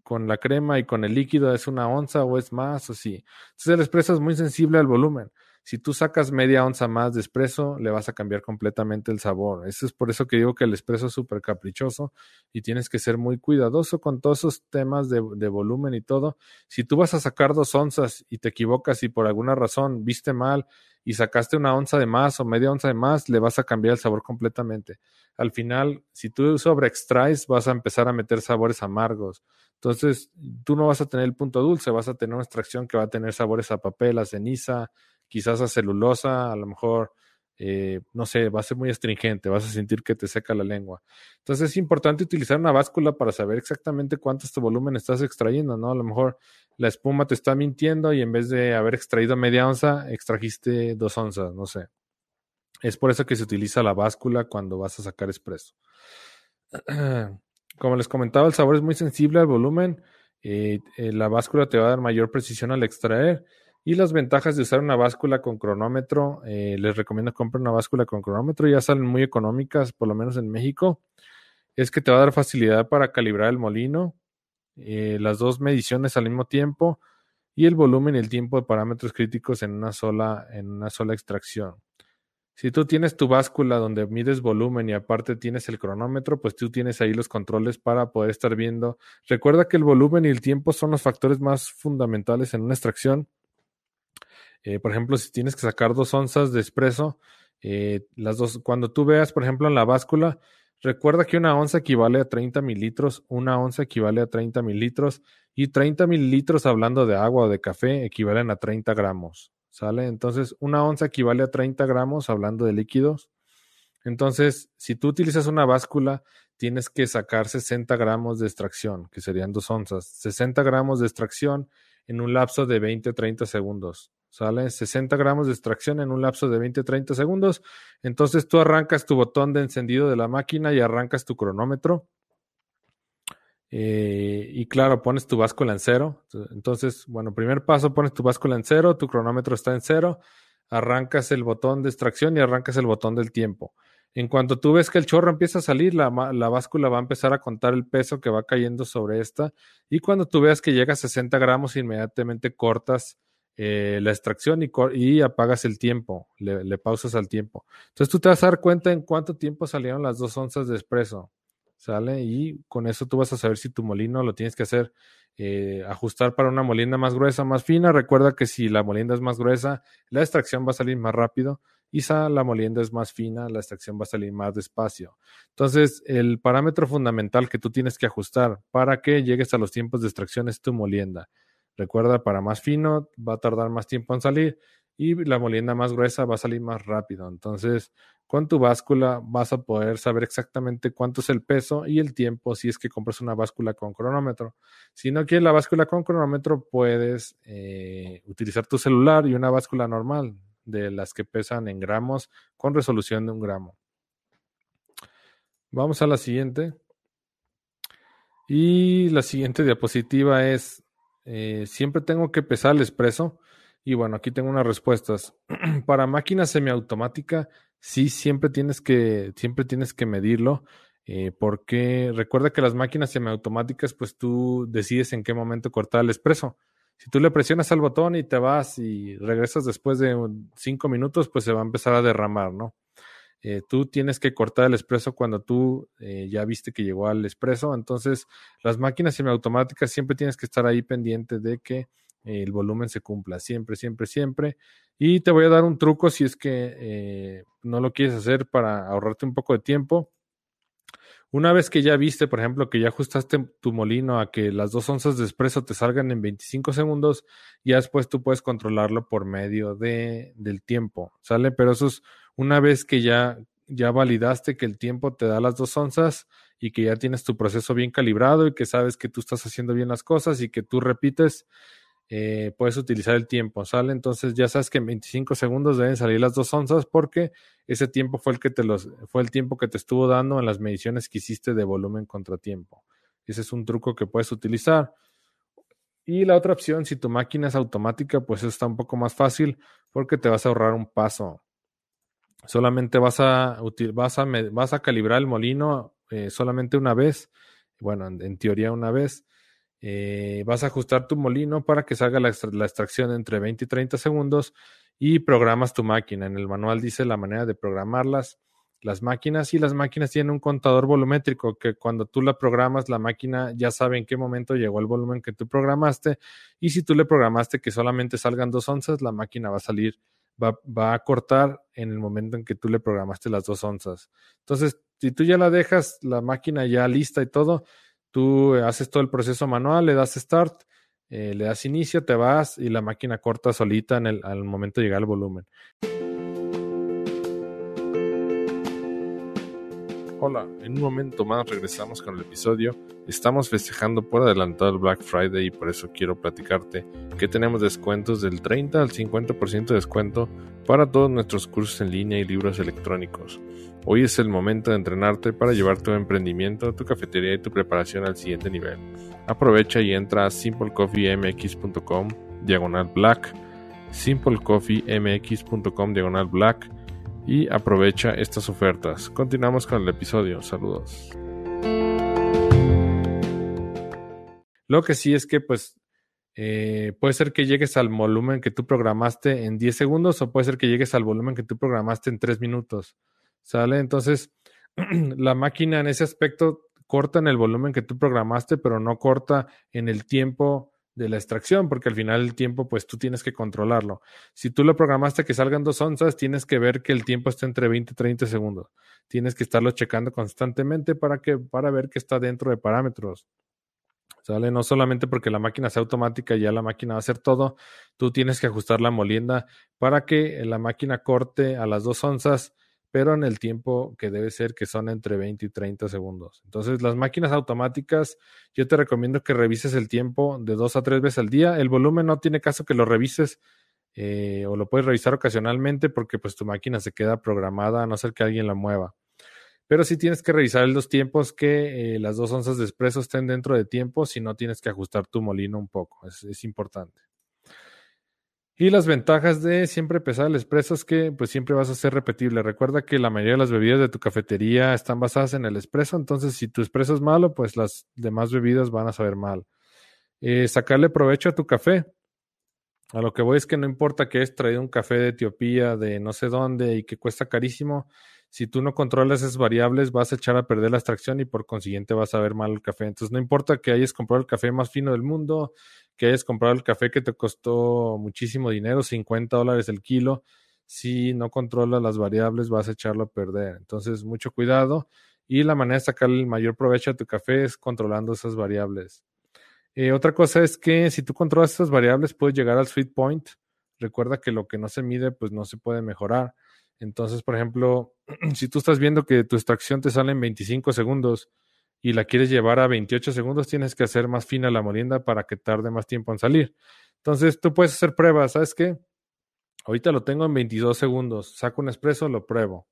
con la crema y con el líquido es una onza o es más o sí. Entonces el espresso es muy sensible al volumen. Si tú sacas media onza más de espresso, le vas a cambiar completamente el sabor. Eso es por eso que digo que el espresso es súper caprichoso y tienes que ser muy cuidadoso con todos esos temas de, volumen y todo. Si tú vas a sacar dos onzas y te equivocas y por alguna razón viste mal y sacaste una onza de más o media onza de más, le vas a cambiar el sabor completamente. Al final, si tú sobre extraes, vas a empezar a meter sabores amargos. Entonces, tú no vas a tener el punto dulce, vas a tener una extracción que va a tener sabores a papel, a ceniza, quizás a celulosa, a lo mejor, eh, no sé, va a ser muy astringente, vas a sentir que te seca la lengua. Entonces es importante utilizar una báscula para saber exactamente cuánto este volumen estás extrayendo, ¿no? A lo mejor la espuma te está mintiendo y en vez de haber extraído media onza, extrajiste dos onzas, no sé. Es por eso que se utiliza la báscula cuando vas a sacar espresso. Como les comentaba, el sabor es muy sensible al volumen. Eh, eh, la báscula te va a dar mayor precisión al extraer y las ventajas de usar una báscula con cronómetro, eh, les recomiendo comprar una báscula con cronómetro, ya salen muy económicas, por lo menos en México, es que te va a dar facilidad para calibrar el molino, eh, las dos mediciones al mismo tiempo y el volumen y el tiempo de parámetros críticos en una sola, en una sola extracción. Si tú tienes tu báscula donde mides volumen y aparte tienes el cronómetro, pues tú tienes ahí los controles para poder estar viendo. Recuerda que el volumen y el tiempo son los factores más fundamentales en una extracción eh, por ejemplo, si tienes que sacar dos onzas de espresso, eh, las dos, cuando tú veas, por ejemplo, en la báscula, recuerda que una onza equivale a 30 mililitros, una onza equivale a 30 mililitros y 30 mililitros hablando de agua o de café equivalen a 30 gramos, ¿sale? Entonces, una onza equivale a 30 gramos hablando de líquidos. Entonces, si tú utilizas una báscula, tienes que sacar 60 gramos de extracción, que serían dos onzas. 60 gramos de extracción en un lapso de 20-30 segundos. ¿Sale? 60 gramos de extracción en un lapso de 20-30 segundos. Entonces tú arrancas tu botón de encendido de la máquina y arrancas tu cronómetro. Eh, y claro, pones tu báscula en cero. Entonces, bueno, primer paso, pones tu báscula en cero, tu cronómetro está en cero, arrancas el botón de extracción y arrancas el botón del tiempo. En cuanto tú ves que el chorro empieza a salir, la, báscula va a empezar a contar el peso que va cayendo sobre esta. Y cuando tú veas que llega a 60 gramos, inmediatamente cortas eh, la extracción y, apagas el tiempo, le, pausas al tiempo. Entonces tú te vas a dar cuenta en cuánto tiempo salieron las dos onzas de espresso. ¿Sale? Y con eso tú vas a saber si tu molino lo tienes que hacer, eh, ajustar para una molienda más gruesa, más fina. Recuerda que si la molienda es más gruesa, la extracción va a salir más rápido y si la molienda es más fina, la extracción va a salir más despacio. Entonces, el parámetro fundamental que tú tienes que ajustar para que llegues a los tiempos de extracción es tu molienda. Recuerda, para más fino va a tardar más tiempo en salir y la molienda más gruesa va a salir más rápido. Entonces, con tu báscula vas a poder saber exactamente cuánto es el peso y el tiempo si es que compras una báscula con cronómetro. Si no quieres la báscula con cronómetro, puedes eh, utilizar tu celular y una báscula normal de las que pesan en gramos con resolución de un gramo. Vamos a la siguiente. Y la siguiente diapositiva es, eh, siempre tengo que pesar el expreso. Y bueno, aquí tengo unas respuestas. Para máquina semiautomática, sí, siempre tienes que, siempre tienes que medirlo. Eh, porque recuerda que las máquinas semiautomáticas, pues tú decides en qué momento cortar el expreso. Si tú le presionas al botón y te vas y regresas después de cinco minutos, pues se va a empezar a derramar, ¿no? Eh, tú tienes que cortar el expreso cuando tú eh, ya viste que llegó al expreso. Entonces, las máquinas semiautomáticas siempre tienes que estar ahí pendiente de que el volumen se cumpla, siempre, siempre, siempre. Y te voy a dar un truco si es que eh, no lo quieres hacer para ahorrarte un poco de tiempo. Una vez que ya viste, por ejemplo, que ya ajustaste tu molino a que las dos onzas de espresso te salgan en 25 segundos, ya después tú puedes controlarlo por medio de, del tiempo, ¿sale? Pero eso es una vez que ya, ya validaste que el tiempo te da las dos onzas y que ya tienes tu proceso bien calibrado y que sabes que tú estás haciendo bien las cosas y que tú repites eh, puedes utilizar el tiempo, ¿sale? Entonces ya sabes que en 25 segundos deben salir las dos onzas porque ese tiempo fue el que te los, fue el tiempo que te estuvo dando en las mediciones que hiciste de volumen contra tiempo. Ese es un truco que puedes utilizar. Y la otra opción, si tu máquina es automática, pues está un poco más fácil porque te vas a ahorrar un paso. Solamente vas a, vas a, vas a calibrar el molino eh, solamente una vez. Bueno, en teoría una vez eh, vas a ajustar tu molino para que salga la, extracción entre 20 y 30 segundos y programas tu máquina. En el manual dice la manera de programarlas, las máquinas y las máquinas tienen un contador volumétrico que cuando tú la programas, la máquina ya sabe en qué momento llegó el volumen que tú programaste y si tú le programaste que solamente salgan dos onzas, la máquina va a salir, va, va a cortar en el momento en que tú le programaste las dos onzas. Entonces, si tú ya la dejas, la máquina ya lista y todo, Tú haces todo el proceso manual, le das start, eh, le das inicio, te vas y la máquina corta solita en el, al momento de llegar al volumen. Hola, en un momento más regresamos con el episodio. Estamos festejando por adelantado el Black Friday y por eso quiero platicarte que tenemos descuentos del 30 al 50% de descuento para todos nuestros cursos en línea y libros electrónicos. Hoy es el momento de entrenarte para llevar tu emprendimiento, tu cafetería y tu preparación al siguiente nivel. Aprovecha y entra a simplecoffeemx.com diagonal black, simplecoffeemx.com diagonal black y aprovecha estas ofertas. Continuamos con el episodio. Saludos. Lo que sí es que pues eh, puede ser que llegues al volumen que tú programaste en 10 segundos o puede ser que llegues al volumen que tú programaste en 3 minutos. ¿Sale? Entonces, la máquina en ese aspecto corta en el volumen que tú programaste, pero no corta en el tiempo de la extracción, porque al final el tiempo, pues tú tienes que controlarlo. Si tú lo programaste que salgan dos onzas, tienes que ver que el tiempo esté entre 20 y 30 segundos. Tienes que estarlo checando constantemente para, que, para ver que está dentro de parámetros. ¿Sale? No solamente porque la máquina sea automática y ya la máquina va a hacer todo, tú tienes que ajustar la molienda para que la máquina corte a las dos onzas pero en el tiempo que debe ser, que son entre 20 y 30 segundos. Entonces, las máquinas automáticas, yo te recomiendo que revises el tiempo de dos a tres veces al día. El volumen no tiene caso que lo revises eh, o lo puedes revisar ocasionalmente porque pues tu máquina se queda programada a no ser que alguien la mueva. Pero sí tienes que revisar los tiempos que eh, las dos onzas de espresso estén dentro de tiempo, si no tienes que ajustar tu molino un poco, es importante. Y las ventajas de siempre pesar el espresso es que pues siempre vas a ser repetible. Recuerda que la mayoría de las bebidas de tu cafetería están basadas en el espresso, entonces si tu espresso es malo, pues las demás bebidas van a saber mal. Eh, sacarle provecho a tu café. A lo que voy es que no importa que hayas traído un café de Etiopía, de no sé dónde y que cuesta carísimo, si tú no controlas esas variables, vas a echar a perder la extracción y por consiguiente vas a ver mal el café. Entonces, no importa que hayas comprado el café más fino del mundo, que hayas comprado el café que te costó muchísimo dinero, 50 dólares el kilo, si no controlas las variables vas a echarlo a perder. Entonces, mucho cuidado y la manera de sacarle el mayor provecho a tu café es controlando esas variables. Eh, otra cosa es que si tú controlas esas variables puedes llegar al sweet point. Recuerda que lo que no se mide pues no se puede mejorar. Entonces, por ejemplo, si tú estás viendo que tu extracción te sale en 25 segundos y la quieres llevar a 28 segundos, tienes que hacer más fina la molienda para que tarde más tiempo en salir. Entonces tú puedes hacer pruebas, ¿sabes qué? Ahorita lo tengo en 22 segundos, saco un expreso, lo pruebo.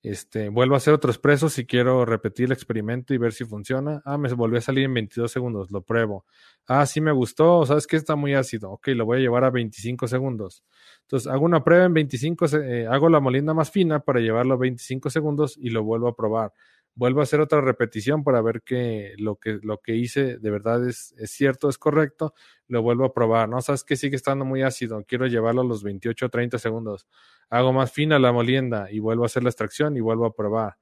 Este, vuelvo a hacer otro expreso si quiero repetir el experimento y ver si funciona. Ah, me volvió a salir en 22 segundos, lo pruebo. Ah, sí me gustó, sabes que está muy ácido. Ok, lo voy a llevar a 25 segundos. Entonces hago una prueba en 25, eh, hago la molienda más fina para llevarlo a 25 segundos y lo vuelvo a probar vuelvo a hacer otra repetición para ver que lo que, lo que hice de verdad es, es cierto, es correcto, lo vuelvo a probar, ¿no? Sabes que sigue estando muy ácido, quiero llevarlo a los 28 o 30 segundos, hago más fina la molienda y vuelvo a hacer la extracción y vuelvo a probar.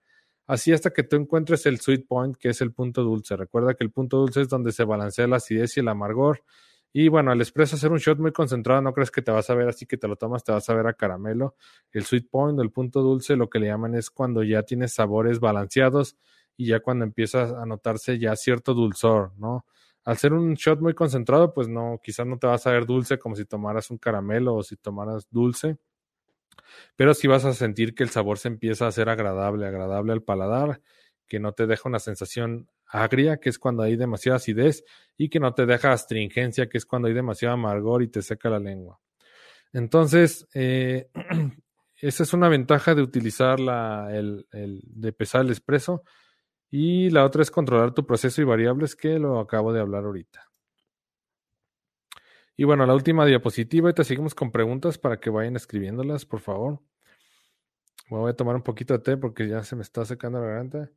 Así hasta que tú encuentres el sweet point, que es el punto dulce. Recuerda que el punto dulce es donde se balancea la acidez y el amargor y bueno, al expreso hacer un shot muy concentrado, no crees que te vas a ver así que te lo tomas, te vas a ver a caramelo. El sweet point, el punto dulce, lo que le llaman es cuando ya tienes sabores balanceados y ya cuando empiezas a notarse ya cierto dulzor, ¿no? Al ser un shot muy concentrado, pues no, quizás no te vas a ver dulce como si tomaras un caramelo o si tomaras dulce, pero sí vas a sentir que el sabor se empieza a hacer agradable, agradable al paladar, que no te deja una sensación agria, que es cuando hay demasiada acidez, y que no te deja astringencia, que es cuando hay demasiado amargor y te seca la lengua. Entonces, eh, esa es una ventaja de utilizar la, el, el, de pesar el expreso. Y la otra es controlar tu proceso y variables, que lo acabo de hablar ahorita. Y bueno, la última diapositiva, ahorita seguimos con preguntas para que vayan escribiéndolas, por favor. voy a tomar un poquito de té porque ya se me está secando la garganta.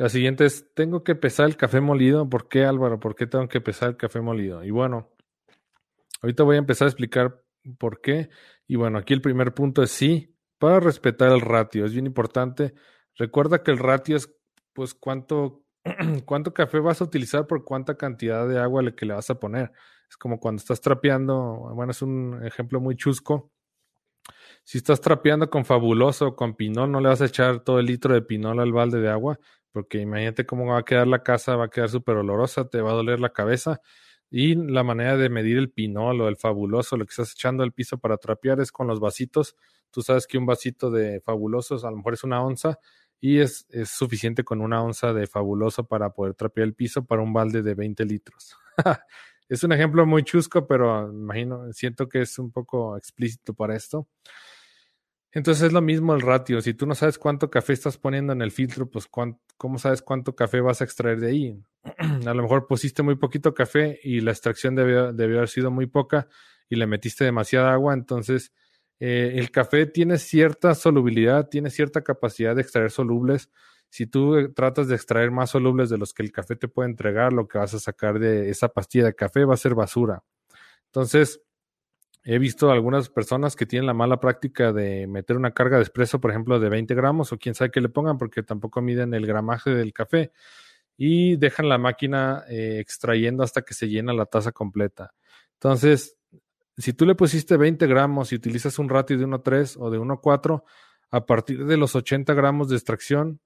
La siguiente es, tengo que pesar el café molido. ¿Por qué, Álvaro? ¿Por qué tengo que pesar el café molido? Y bueno, ahorita voy a empezar a explicar por qué. Y bueno, aquí el primer punto es sí, para respetar el ratio. Es bien importante. Recuerda que el ratio es, pues, cuánto, cuánto café vas a utilizar por cuánta cantidad de agua le que le vas a poner. Es como cuando estás trapeando, bueno, es un ejemplo muy chusco. Si estás trapeando con fabuloso o con pinol, no le vas a echar todo el litro de pinol al balde de agua, porque imagínate cómo va a quedar la casa, va a quedar súper olorosa, te va a doler la cabeza. Y la manera de medir el pinol o el fabuloso, lo que estás echando al piso para trapear es con los vasitos. Tú sabes que un vasito de fabulosos a lo mejor es una onza y es, es suficiente con una onza de fabuloso para poder trapear el piso para un balde de 20 litros. es un ejemplo muy chusco, pero imagino, siento que es un poco explícito para esto. Entonces es lo mismo el ratio. Si tú no sabes cuánto café estás poniendo en el filtro, pues ¿cómo sabes cuánto café vas a extraer de ahí? a lo mejor pusiste muy poquito café y la extracción debió, haber sido muy poca y le metiste demasiada agua. Entonces eh, el café tiene cierta solubilidad, tiene cierta capacidad de extraer solubles. Si tú eh, tratas de extraer más solubles de los que el café te puede entregar, lo que vas a sacar de esa pastilla de café va a ser basura. Entonces, He visto algunas personas que tienen la mala práctica de meter una carga de espresso, por ejemplo, de 20 gramos o quién sabe qué le pongan porque tampoco miden el gramaje del café y dejan la máquina eh, extrayendo hasta que se llena la taza completa. Entonces, si tú le pusiste 20 gramos y utilizas un ratio de 1.3 o de 1.4, a partir de los 80 gramos de extracción,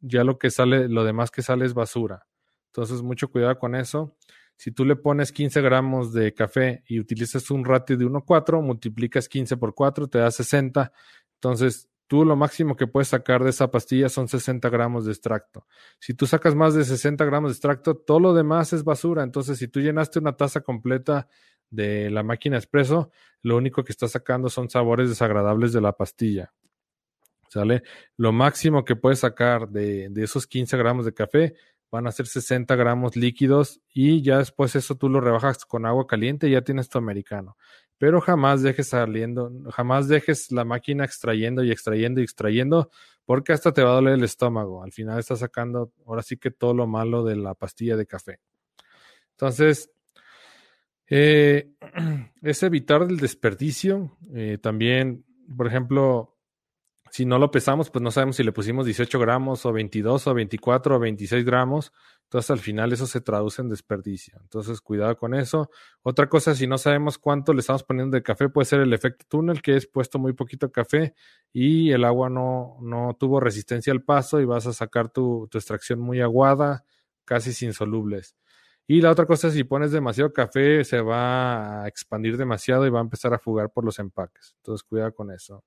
ya lo que sale, lo demás que sale es basura. Entonces, mucho cuidado con eso. Si tú le pones 15 gramos de café y utilizas un ratio de 1,4, multiplicas 15 por 4, te da 60. Entonces, tú lo máximo que puedes sacar de esa pastilla son 60 gramos de extracto. Si tú sacas más de 60 gramos de extracto, todo lo demás es basura. Entonces, si tú llenaste una taza completa de la máquina expreso, lo único que estás sacando son sabores desagradables de la pastilla. ¿Sale? Lo máximo que puedes sacar de, de esos 15 gramos de café van a ser 60 gramos líquidos y ya después eso tú lo rebajas con agua caliente y ya tienes tu americano. Pero jamás dejes saliendo, jamás dejes la máquina extrayendo y extrayendo y extrayendo porque hasta te va a doler el estómago. Al final estás sacando ahora sí que todo lo malo de la pastilla de café. Entonces, eh, es evitar el desperdicio. Eh, también, por ejemplo, si no lo pesamos, pues no sabemos si le pusimos 18 gramos o 22 o 24 o 26 gramos. Entonces al final eso se traduce en desperdicio. Entonces cuidado con eso. Otra cosa, si no sabemos cuánto le estamos poniendo de café, puede ser el efecto túnel, que es puesto muy poquito café y el agua no, no tuvo resistencia al paso y vas a sacar tu, tu extracción muy aguada, casi sin solubles. Y la otra cosa, si pones demasiado café, se va a expandir demasiado y va a empezar a fugar por los empaques. Entonces, cuidado con eso.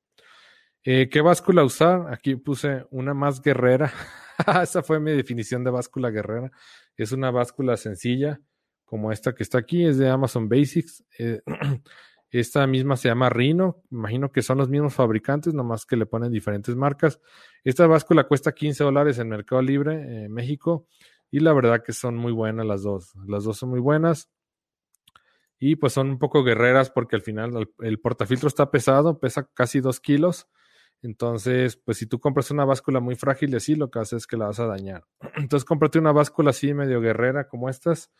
Eh, ¿Qué báscula usar? Aquí puse una más guerrera. Esa fue mi definición de báscula guerrera. Es una báscula sencilla, como esta que está aquí, es de Amazon Basics. Eh, esta misma se llama Rhino. Imagino que son los mismos fabricantes, nomás que le ponen diferentes marcas. Esta báscula cuesta 15 dólares en Mercado Libre, en México. Y la verdad que son muy buenas las dos. Las dos son muy buenas. Y pues son un poco guerreras porque al final el portafiltro está pesado, pesa casi 2 kilos. Entonces, pues si tú compras una báscula muy frágil así, lo que hace es que la vas a dañar. Entonces, cómprate una báscula así medio guerrera como estas.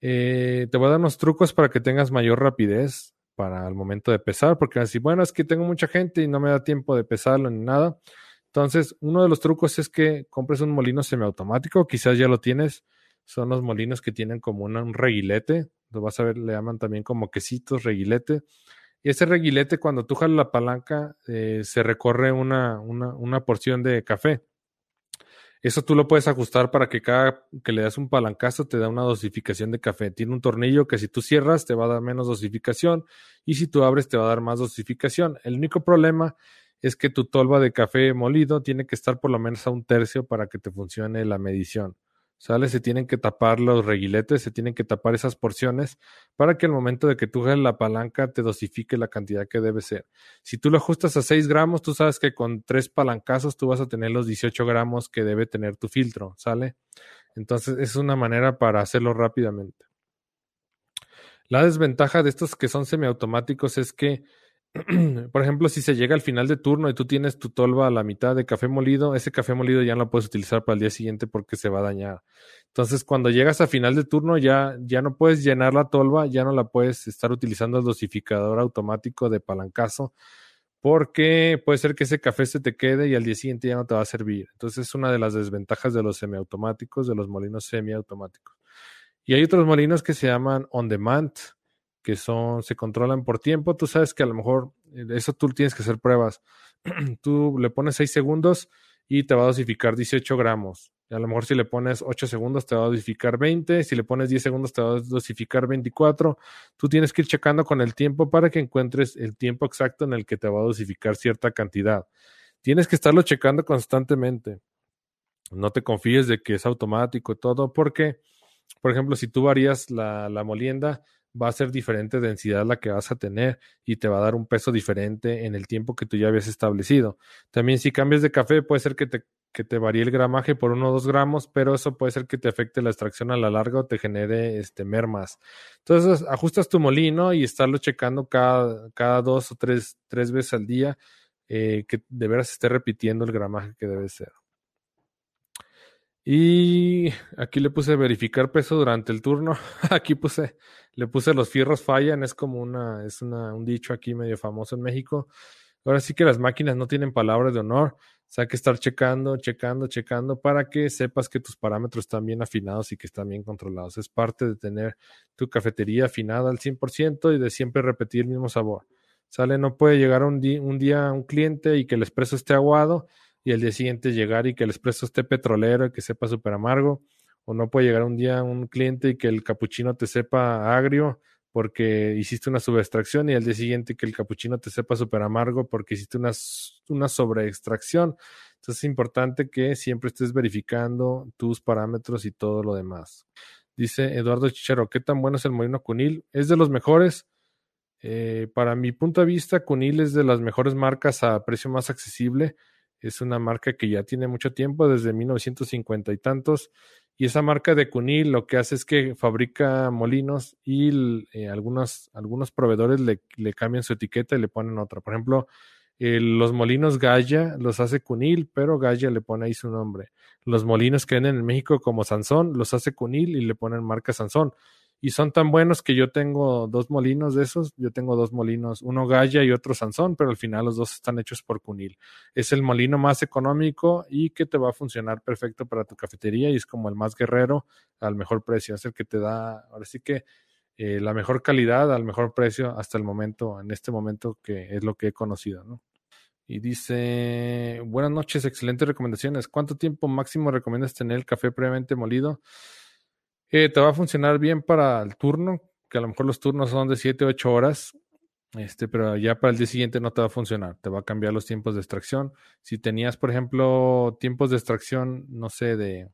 Eh, te voy a dar unos trucos para que tengas mayor rapidez para el momento de pesar, porque así, bueno, es que tengo mucha gente y no me da tiempo de pesarlo ni nada. Entonces, uno de los trucos es que compres un molino semiautomático, quizás ya lo tienes, son los molinos que tienen como un reguilete, lo vas a ver, le llaman también como quesitos, reguilete. Ese reguilete, cuando tú jalas la palanca, eh, se recorre una, una, una, porción de café. Eso tú lo puedes ajustar para que cada que le das un palancazo te da una dosificación de café. Tiene un tornillo que si tú cierras te va a dar menos dosificación y si tú abres te va a dar más dosificación. El único problema es que tu tolva de café molido tiene que estar por lo menos a un tercio para que te funcione la medición. ¿Sale? Se tienen que tapar los reguiletes, se tienen que tapar esas porciones para que al momento de que tú jales la palanca te dosifique la cantidad que debe ser. Si tú lo ajustas a 6 gramos, tú sabes que con tres palancazos tú vas a tener los 18 gramos que debe tener tu filtro, ¿sale? Entonces es una manera para hacerlo rápidamente. La desventaja de estos que son semiautomáticos es que por ejemplo, si se llega al final de turno y tú tienes tu tolva a la mitad de café molido, ese café molido ya no lo puedes utilizar para el día siguiente porque se va a dañar. Entonces, cuando llegas a final de turno, ya, ya no puedes llenar la tolva, ya no la puedes estar utilizando el dosificador automático de palancazo, porque puede ser que ese café se te quede y al día siguiente ya no te va a servir. Entonces, es una de las desventajas de los semiautomáticos, de los molinos semiautomáticos. Y hay otros molinos que se llaman on demand que son, se controlan por tiempo. Tú sabes que a lo mejor eh, eso tú tienes que hacer pruebas. tú le pones 6 segundos y te va a dosificar 18 gramos. A lo mejor si le pones 8 segundos te va a dosificar 20, si le pones 10 segundos te va a dosificar 24. Tú tienes que ir checando con el tiempo para que encuentres el tiempo exacto en el que te va a dosificar cierta cantidad. Tienes que estarlo checando constantemente. No te confíes de que es automático todo, porque, por ejemplo, si tú varías la, la molienda, va a ser diferente densidad la que vas a tener y te va a dar un peso diferente en el tiempo que tú ya habías establecido. También si cambias de café puede ser que te, que te varíe el gramaje por uno o dos gramos, pero eso puede ser que te afecte la extracción a la larga o te genere este, mermas. Entonces ajustas tu molino y estarlo checando cada, cada dos o tres, tres veces al día, eh, que de veras esté repitiendo el gramaje que debe ser. Y aquí le puse verificar peso durante el turno. aquí puse, le puse los fierros fallan, es como una, es una, un dicho aquí medio famoso en México. Ahora sí que las máquinas no tienen palabras de honor. O sea, hay que estar checando, checando, checando para que sepas que tus parámetros están bien afinados y que están bien controlados. Es parte de tener tu cafetería afinada al 100% y de siempre repetir el mismo sabor. Sale, no puede llegar un, un día un cliente y que el espresso esté aguado y el día siguiente llegar y que el espresso esté petrolero y que sepa súper amargo. o no puede llegar un día un cliente y que el capuchino te sepa agrio porque hiciste una subextracción y al día siguiente que el capuchino te sepa súper amargo porque hiciste una, una sobreextracción. Entonces es importante que siempre estés verificando tus parámetros y todo lo demás. Dice Eduardo Chichero, ¿qué tan bueno es el molino Cunil? Es de los mejores. Eh, para mi punto de vista, Cunil es de las mejores marcas a precio más accesible. Es una marca que ya tiene mucho tiempo, desde 1950 y tantos. Y esa marca de Cunil lo que hace es que fabrica molinos y eh, algunos, algunos proveedores le, cambian su etiqueta y le ponen otra. Por ejemplo, los molinos Gaya los hace Cunil, pero Gaya le pone ahí su nombre. Los molinos que venden en México como Sansón los hace Cunil y le ponen marca Sansón y son tan buenos que yo tengo dos molinos de esos, yo tengo dos molinos, uno Gaya y otro Sansón, pero al final los dos están hechos por Cunil. Es el molino más económico y que te va a funcionar perfecto para tu cafetería y es como el más guerrero al mejor precio, es el que te da, ahora sí que eh, la mejor calidad al mejor precio hasta el momento, en este momento que es lo que he conocido, ¿no? Y dice, buenas noches, excelentes recomendaciones. ¿Cuánto tiempo máximo recomiendas tener el café previamente molido? Eh, te va a funcionar bien para el turno, que a lo mejor los turnos son de 7 o 8 horas, este, pero ya para el día siguiente no te va a funcionar, te va a cambiar los tiempos de extracción. Si tenías, por ejemplo, tiempos de extracción, no sé, de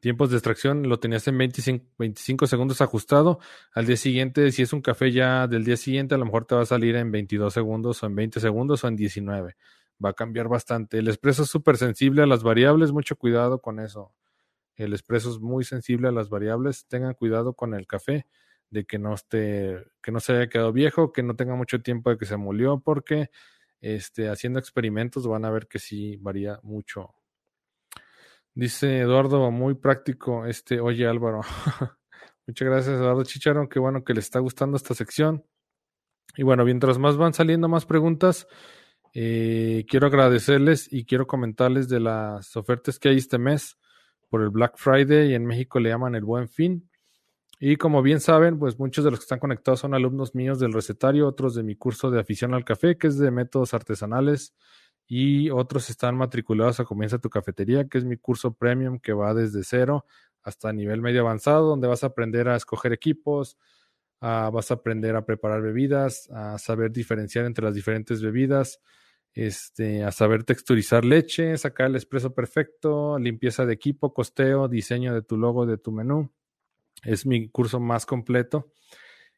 tiempos de extracción, lo tenías en 25, 25 segundos ajustado, al día siguiente, si es un café ya del día siguiente, a lo mejor te va a salir en 22 segundos o en 20 segundos o en 19. Va a cambiar bastante. El expreso es súper sensible a las variables, mucho cuidado con eso. El expreso es muy sensible a las variables. Tengan cuidado con el café de que no esté, que no se haya quedado viejo, que no tenga mucho tiempo de que se molió, porque este, haciendo experimentos van a ver que sí varía mucho. Dice Eduardo, muy práctico. Este, oye Álvaro. Muchas gracias, Eduardo Chicharon. Qué bueno que le está gustando esta sección. Y bueno, mientras más van saliendo más preguntas, eh, quiero agradecerles y quiero comentarles de las ofertas que hay este mes por el Black Friday y en México le llaman el Buen Fin. Y como bien saben, pues muchos de los que están conectados son alumnos míos del recetario, otros de mi curso de afición al café, que es de métodos artesanales, y otros están matriculados a Comienza tu Cafetería, que es mi curso premium que va desde cero hasta nivel medio avanzado, donde vas a aprender a escoger equipos, vas a aprender a preparar bebidas, a saber diferenciar entre las diferentes bebidas, este, a saber texturizar leche, sacar el expreso perfecto, limpieza de equipo, costeo, diseño de tu logo, de tu menú. Es mi curso más completo.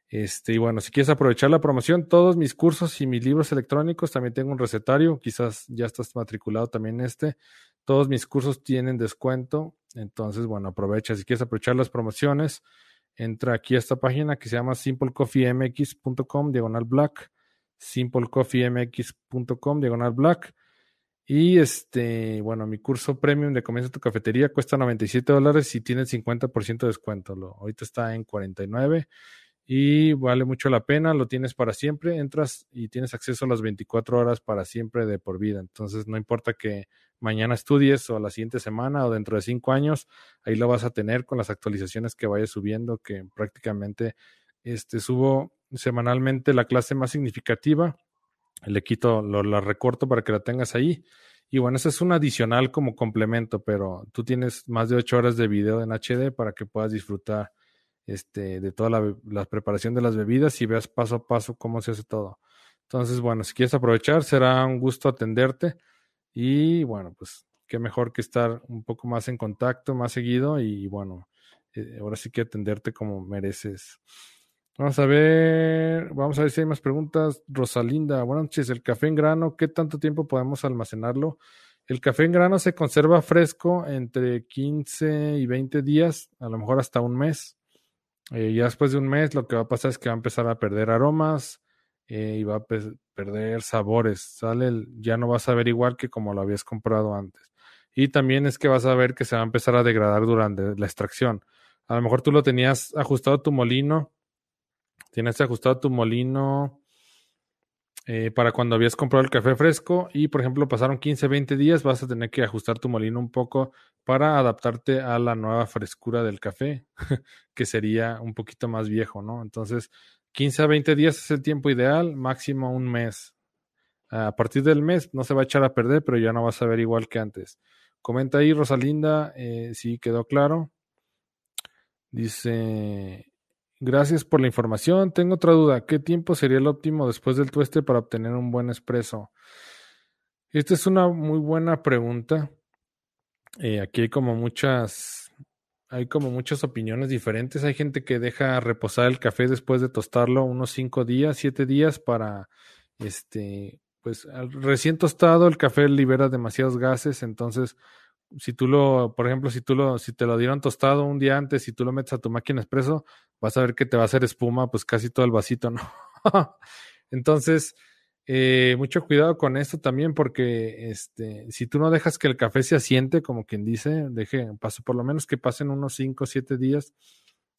Este, y bueno, si quieres aprovechar la promoción, todos mis cursos y mis libros electrónicos, también tengo un recetario, quizás ya estás matriculado también este. Todos mis cursos tienen descuento, entonces, bueno, aprovecha. Si quieres aprovechar las promociones, entra aquí a esta página que se llama simplecoffeemx.com, diagonal black simplecoffeemx.com, diagonal black. Y este, bueno, mi curso premium de Comienza tu Cafetería cuesta 97 dólares y tiene 50% de descuento. Lo, ahorita está en 49 y vale mucho la pena, lo tienes para siempre, entras y tienes acceso a las 24 horas para siempre de por vida. Entonces, no importa que mañana estudies o la siguiente semana o dentro de cinco años, ahí lo vas a tener con las actualizaciones que vayas subiendo, que prácticamente este, subo semanalmente la clase más significativa. Le quito, lo, la recorto para que la tengas ahí. Y bueno, ese es un adicional como complemento, pero tú tienes más de ocho horas de video en HD para que puedas disfrutar este, de toda la, la, preparación de las bebidas y veas paso a paso cómo se hace todo. Entonces, bueno, si quieres aprovechar, será un gusto atenderte. Y bueno, pues qué mejor que estar un poco más en contacto, más seguido y bueno, eh, ahora sí que atenderte como mereces. Vamos a ver, vamos a ver si hay más preguntas. Rosalinda, buenas noches. El café en grano, ¿qué tanto tiempo podemos almacenarlo? El café en grano se conserva fresco entre 15 y 20 días, a lo mejor hasta un mes. Eh, ya después de un mes lo que va a pasar es que va a empezar a perder aromas eh, y va a perder sabores. Sale ya no vas a ver igual que como lo habías comprado antes. Y también es que vas a ver que se va a empezar a degradar durante la extracción. A lo mejor tú lo tenías ajustado a tu molino Tienes ajustado tu molino eh, para cuando habías comprado el café fresco y, por ejemplo, pasaron 15, 20 días, vas a tener que ajustar tu molino un poco para adaptarte a la nueva frescura del café, que sería un poquito más viejo, ¿no? Entonces, 15 a 20 días es el tiempo ideal, máximo un mes. A partir del mes no se va a echar a perder, pero ya no vas a ver igual que antes. Comenta ahí, Rosalinda, eh, si quedó claro. Dice, gracias por la información. Tengo otra duda. ¿Qué tiempo sería el óptimo después del tueste para obtener un buen espresso? Esta es una muy buena pregunta. Eh, aquí hay como muchas, hay como muchas opiniones diferentes. Hay gente que deja reposar el café después de tostarlo unos cinco días, siete días para, este, pues recién tostado el café libera demasiados gases, entonces si tú lo, por ejemplo, si tú lo, si te lo dieron tostado un día antes, y tú lo metes a tu máquina expreso, vas a ver que te va a hacer espuma, pues casi todo el vasito, ¿no? Entonces, eh, mucho cuidado con esto también, porque este, si tú no dejas que el café se asiente, como quien dice, deje, paso, por lo menos que pasen unos 5 o 7 días,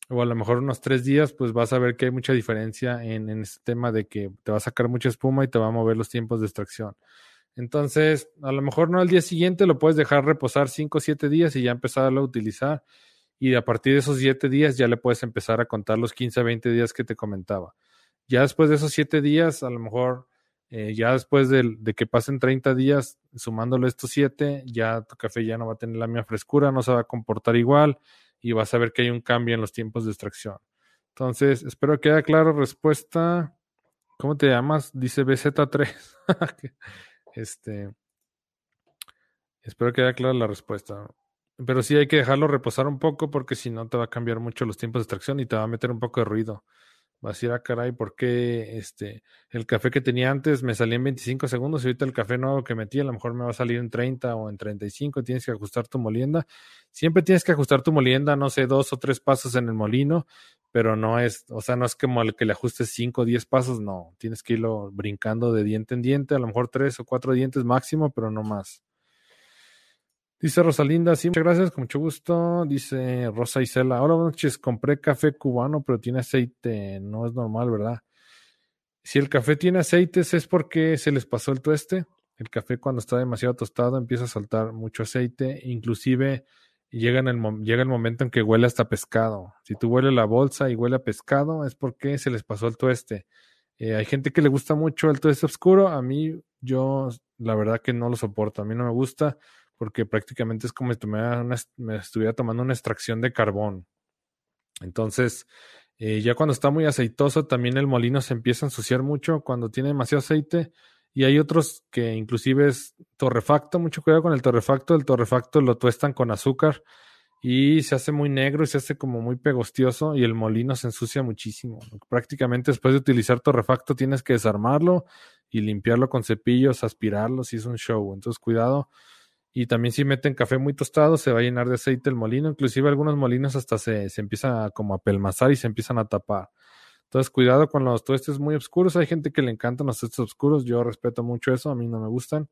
o a lo mejor unos 3 días, pues vas a ver que hay mucha diferencia en, en este tema de que te va a sacar mucha espuma y te va a mover los tiempos de extracción. Entonces, a lo mejor no al día siguiente, lo puedes dejar reposar 5 o 7 días y ya empezarlo a utilizar. Y a partir de esos 7 días ya le puedes empezar a contar los 15 a 20 días que te comentaba. Ya después de esos 7 días, a lo mejor eh, ya después de, que pasen 30 días, sumándolo estos 7, ya tu café ya no va a tener la misma frescura, no se va a comportar igual y vas a ver que hay un cambio en los tiempos de extracción. Entonces, espero que haya clara respuesta. ¿Cómo te llamas? Dice BZ3. Este, espero que haya clara la respuesta. Pero sí hay que dejarlo reposar un poco porque si no te va a cambiar mucho los tiempos de extracción y te va a meter un poco de ruido. Vas a ir a ah, caray, ¿por qué este, el café que tenía antes me salía en 25 segundos y ahorita el café nuevo que metí a lo mejor me va a salir en 30 o en 35? Tienes que ajustar tu molienda. Siempre tienes que ajustar tu molienda, no sé, dos o tres pasos en el molino, pero no es, o sea, no es como el que le ajustes 5 o 10 pasos, no. Tienes que irlo brincando de diente en diente, a lo mejor tres o cuatro dientes máximo, pero no más. Dice Rosalinda, sí, muchas gracias, con mucho gusto. Dice Rosa Isela, hola, buenas noches, compré café cubano, pero tiene aceite, no es normal, ¿verdad? Si el café tiene aceites es porque se les pasó el tueste. El café cuando está demasiado tostado empieza a saltar mucho aceite, inclusive llega, el, llega el momento en que huele hasta pescado. Si tú hueles la bolsa y huele a pescado es porque se les pasó el tueste. Eh, hay gente que le gusta mucho el tueste oscuro, a mí yo la verdad que no lo soporto, a mí no me gusta porque prácticamente es como si me estuviera tomando una extracción de carbón. Entonces, eh, ya cuando está muy aceitoso, también el molino se empieza a ensuciar mucho cuando tiene demasiado aceite. Y hay otros que inclusive es torrefacto, mucho cuidado con el torrefacto. El torrefacto lo tuestan con azúcar y se hace muy negro y se hace como muy pegostioso y el molino se ensucia muchísimo. Prácticamente después de utilizar torrefacto tienes que desarmarlo y limpiarlo con cepillos, aspirarlo, si es un show. Entonces cuidado y también si meten café muy tostado, se va a llenar de aceite el molino. Inclusive algunos molinos hasta se, se empiezan a, como a pelmazar y se empiezan a tapar. Entonces, cuidado con los tuestes muy oscuros. Hay gente que le encantan los tuestes oscuros. Yo respeto mucho eso. A mí no me gustan.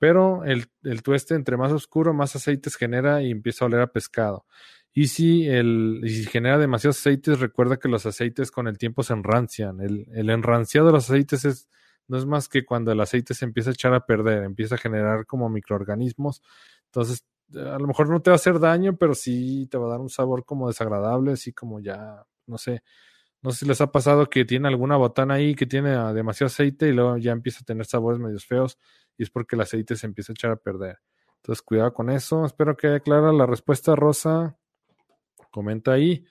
Pero el, el tueste, entre más oscuro, más aceites genera y empieza a oler a pescado. Y si, el, y si genera demasiados aceites, recuerda que los aceites con el tiempo se enrancian. El, el enranciado de los aceites es no es más que cuando el aceite se empieza a echar a perder, empieza a generar como microorganismos. Entonces, a lo mejor no te va a hacer daño, pero sí te va a dar un sabor como desagradable, así como ya, no sé, no sé si les ha pasado que tiene alguna botana ahí que tiene ah, demasiado aceite y luego ya empieza a tener sabores medios feos y es porque el aceite se empieza a echar a perder. Entonces, cuidado con eso. Espero que haya clara la respuesta, Rosa. Comenta ahí.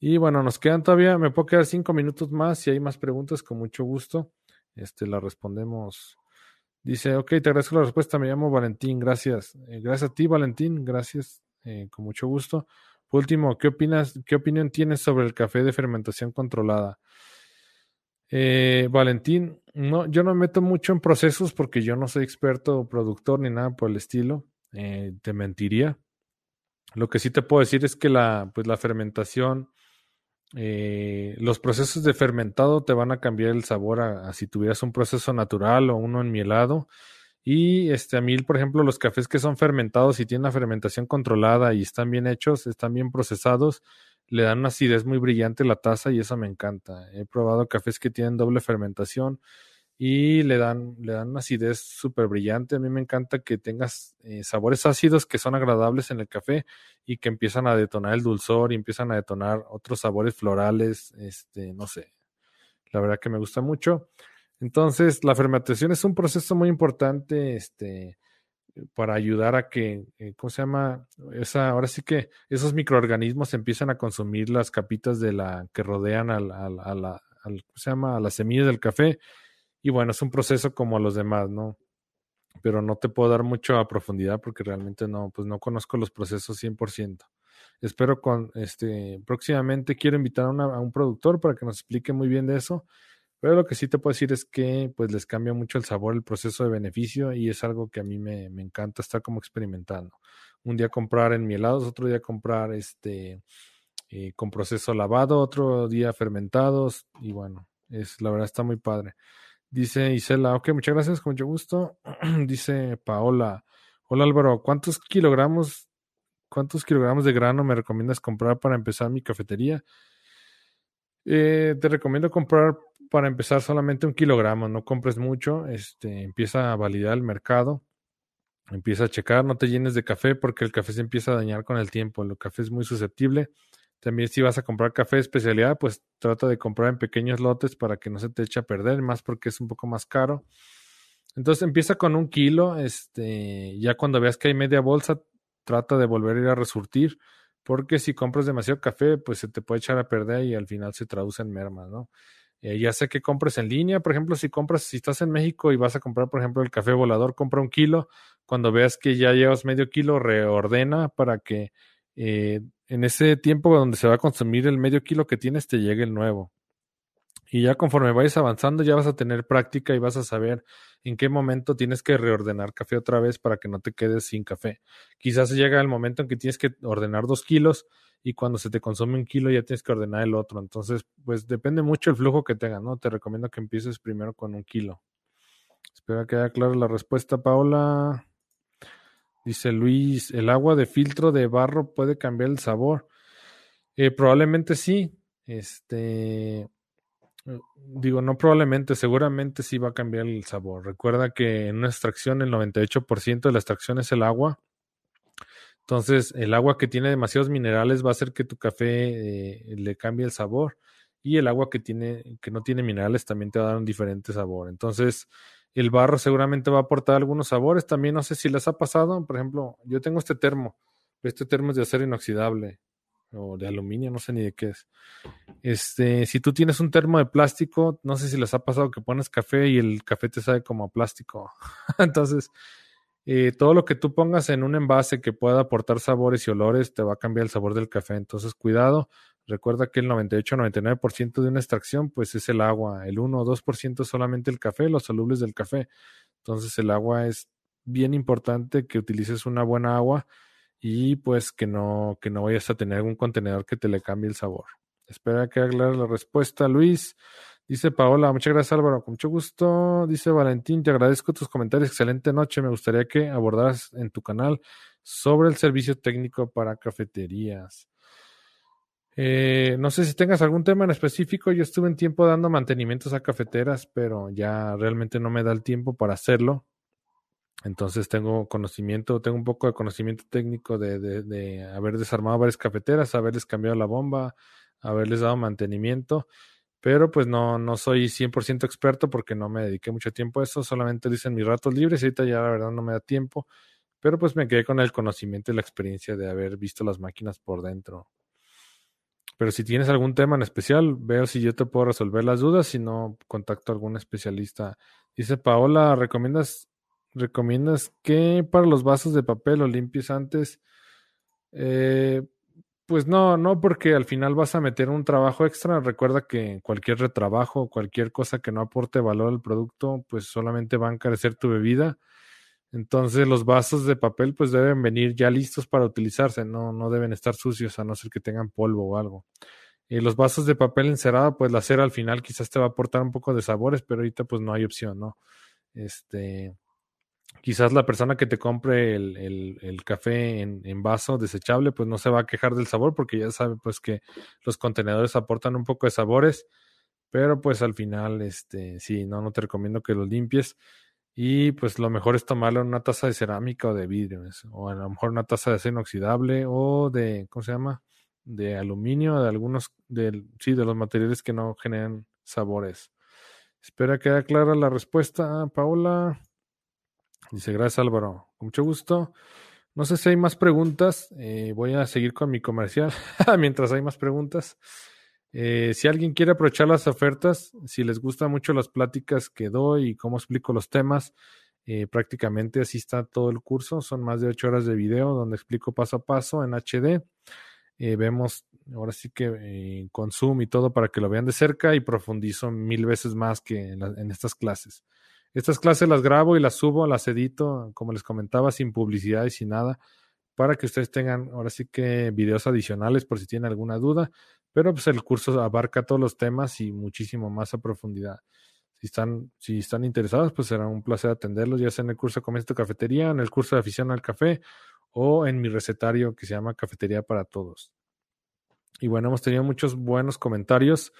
Y bueno, nos quedan todavía, me puedo quedar cinco minutos más. Si hay más preguntas, con mucho gusto este, la respondemos. Dice, ok, te agradezco la respuesta, me llamo Valentín, gracias. Eh, gracias a ti, Valentín, gracias, eh, con mucho gusto. Último, ¿qué opinas, qué opinión tienes sobre el café de fermentación controlada? Eh, Valentín, no, yo no me meto mucho en procesos porque yo no soy experto o productor ni nada por el estilo. te mentiría. Lo que sí te puedo decir es que la, pues la fermentación eh, los procesos de fermentado te van a cambiar el sabor a, si tuvieras un proceso natural o uno enmielado. Y este, a mí, por ejemplo, los cafés que son fermentados y tienen una fermentación controlada y están bien hechos, están bien procesados, le dan una acidez muy brillante la taza y eso me encanta. He probado cafés que tienen doble fermentación y le dan, le dan una acidez súper brillante. A mí me encanta que tengas eh, sabores ácidos que son agradables en el café y que empiezan a detonar el dulzor y empiezan a detonar otros sabores florales, este, no sé. La verdad que me gusta mucho. Entonces, la fermentación es un proceso muy importante, este, para ayudar a que, eh, ¿cómo se llama? Esa, ahora sí que esos microorganismos empiezan a consumir las capitas de la que rodean a la, a la, ¿cómo se llama? A las semillas del café. Y bueno, es un proceso como los demás, ¿no? Pero no te puedo dar mucho a profundidad porque realmente no, pues no conozco los procesos 100%. Espero con, este, próximamente quiero invitar a, a un productor para que nos explique muy bien de eso pero lo que sí te puedo decir es que pues les cambia mucho el sabor, el proceso de beneficio y es algo que a mí me, me encanta estar como experimentando. Un día comprar en mielados, otro día comprar este eh, con proceso lavado, otro día fermentados y bueno, es la verdad está muy padre. Dice Isela, ok, muchas gracias, con mucho gusto. Dice Paola, hola Álvaro, ¿cuántos kilogramos, cuántos kilogramos de grano me recomiendas comprar para empezar mi cafetería? Eh, te recomiendo comprar para empezar solamente un kilogramo, no compres mucho, este, empieza a validar el mercado, empieza a checar, no te llenes de café porque el café se empieza a dañar con el tiempo, el café es muy susceptible. También si vas a comprar café de especialidad, pues trata de comprar en pequeños lotes para que no se te eche a perder, más porque es un poco más caro. Entonces empieza con un kilo, este, ya cuando veas que hay media bolsa, trata de volver a ir a resurtir, porque si compras demasiado café, pues se te puede echar a perder y al final se traduce en mermas, ¿no? Eh, ya sé que compres en línea, por ejemplo, si compras, si estás en México y vas a comprar, por ejemplo, el café volador, compra un kilo. Cuando veas que ya llevas medio kilo, reordena para que eh, en ese tiempo donde se va a consumir el medio kilo que tienes, te llegue el nuevo. Y ya conforme vayas avanzando, ya vas a tener práctica y vas a saber en qué momento tienes que reordenar café otra vez para que no te quedes sin café. Quizás llega el momento en que tienes que ordenar dos kilos y cuando se te consume un kilo ya tienes que ordenar el otro. Entonces, pues depende mucho el flujo que tengas, ¿no? Te recomiendo que empieces primero con un kilo. Espero que haya clara la respuesta, Paula. Dice Luis, ¿el agua de filtro de barro puede cambiar el sabor? Eh, probablemente sí. Este, digo, no probablemente, seguramente sí va a cambiar el sabor. Recuerda que en una extracción el 98% de la extracción es el agua entonces, el agua que tiene demasiados minerales va a hacer que tu café eh, le cambie el sabor y el agua que tiene que no tiene minerales también te va a dar un diferente sabor. Entonces, el barro seguramente va a aportar algunos sabores. También no sé si les ha pasado, por ejemplo, yo tengo este termo. Este termo es de acero inoxidable o de aluminio, no sé ni de qué es. Este, si tú tienes un termo de plástico, no sé si les ha pasado que pones café y el café te sabe como a plástico. Entonces, eh, todo lo que tú pongas en un envase que pueda aportar sabores y olores te va a cambiar el sabor del café. Entonces, cuidado. Recuerda que el 98-99% de una extracción pues es el agua. El 1 o 2% es solamente el café, los solubles del café. Entonces, el agua es bien importante que utilices una buena agua y pues que no, que no vayas a tener algún contenedor que te le cambie el sabor. Espera que haga la respuesta, Luis. Dice Paola, muchas gracias Álvaro, con mucho gusto. Dice Valentín, te agradezco tus comentarios, excelente noche. Me gustaría que abordaras en tu canal sobre el servicio técnico para cafeterías. Eh, no sé si tengas algún tema en específico. Yo estuve en tiempo dando mantenimientos a cafeteras, pero ya realmente no me da el tiempo para hacerlo. Entonces tengo conocimiento, tengo un poco de conocimiento técnico de, de, de haber desarmado varias cafeteras, haberles cambiado la bomba, haberles dado mantenimiento pero pues no, no soy 100% experto porque no me dediqué mucho tiempo a eso, solamente dicen mis ratos libres y ahorita ya la verdad no me da tiempo, pero pues me quedé con el conocimiento y la experiencia de haber visto las máquinas por dentro. Pero si tienes algún tema en especial, veo si yo te puedo resolver las dudas, si no, contacto a algún especialista. Dice Paola, ¿recomiendas, recomiendas que para los vasos de papel lo limpies antes? Eh, pues no, no, porque al final vas a meter un trabajo extra. Recuerda que cualquier retrabajo, cualquier cosa que no aporte valor al producto, pues solamente va a encarecer tu bebida. Entonces los vasos de papel pues deben venir ya listos para utilizarse, no, no deben estar sucios a no ser que tengan polvo o algo. Y los vasos de papel encerado, pues la cera al final quizás te va a aportar un poco de sabores, pero ahorita pues no hay opción, ¿no? Este, quizás la persona que te compre el, café en, vaso desechable, pues no se va a quejar del sabor porque ya sabe pues que los contenedores aportan un poco de sabores, pero pues al final, este, sí, no, no te recomiendo que los limpies. Y pues lo mejor es tomarlo en una taza de cerámica o de vidrio, o a lo mejor una taza de acero inoxidable o de, ¿cómo se llama? De aluminio, de algunos, de, sí, de los materiales que no generan sabores. Espera que haya clara la respuesta, Paola. Dice, gracias Álvaro, con mucho gusto. No sé si hay más preguntas. Eh, voy a seguir con mi comercial mientras hay más preguntas. Eh, si alguien quiere aprovechar las ofertas, si les gustan mucho las pláticas que doy y cómo explico los temas, eh, prácticamente así está todo el curso. Son más de ocho horas de video donde explico paso a paso en HD. vemos ahora sí que con Zoom y todo para que lo vean de cerca y profundizo mil veces más que en estas clases. Estas clases las grabo y las subo, las edito, como les comentaba, sin publicidad y sin nada, para que ustedes tengan ahora sí que videos adicionales por si tienen alguna duda, pero pues el curso abarca todos los temas y muchísimo más a profundidad. Si están, si están interesados, pues será un placer atenderlos, ya sea en el curso de Comienzo Cafetería, en el curso de Afición al Café o en mi recetario que se llama Cafetería para Todos. Y bueno, hemos tenido muchos buenos comentarios.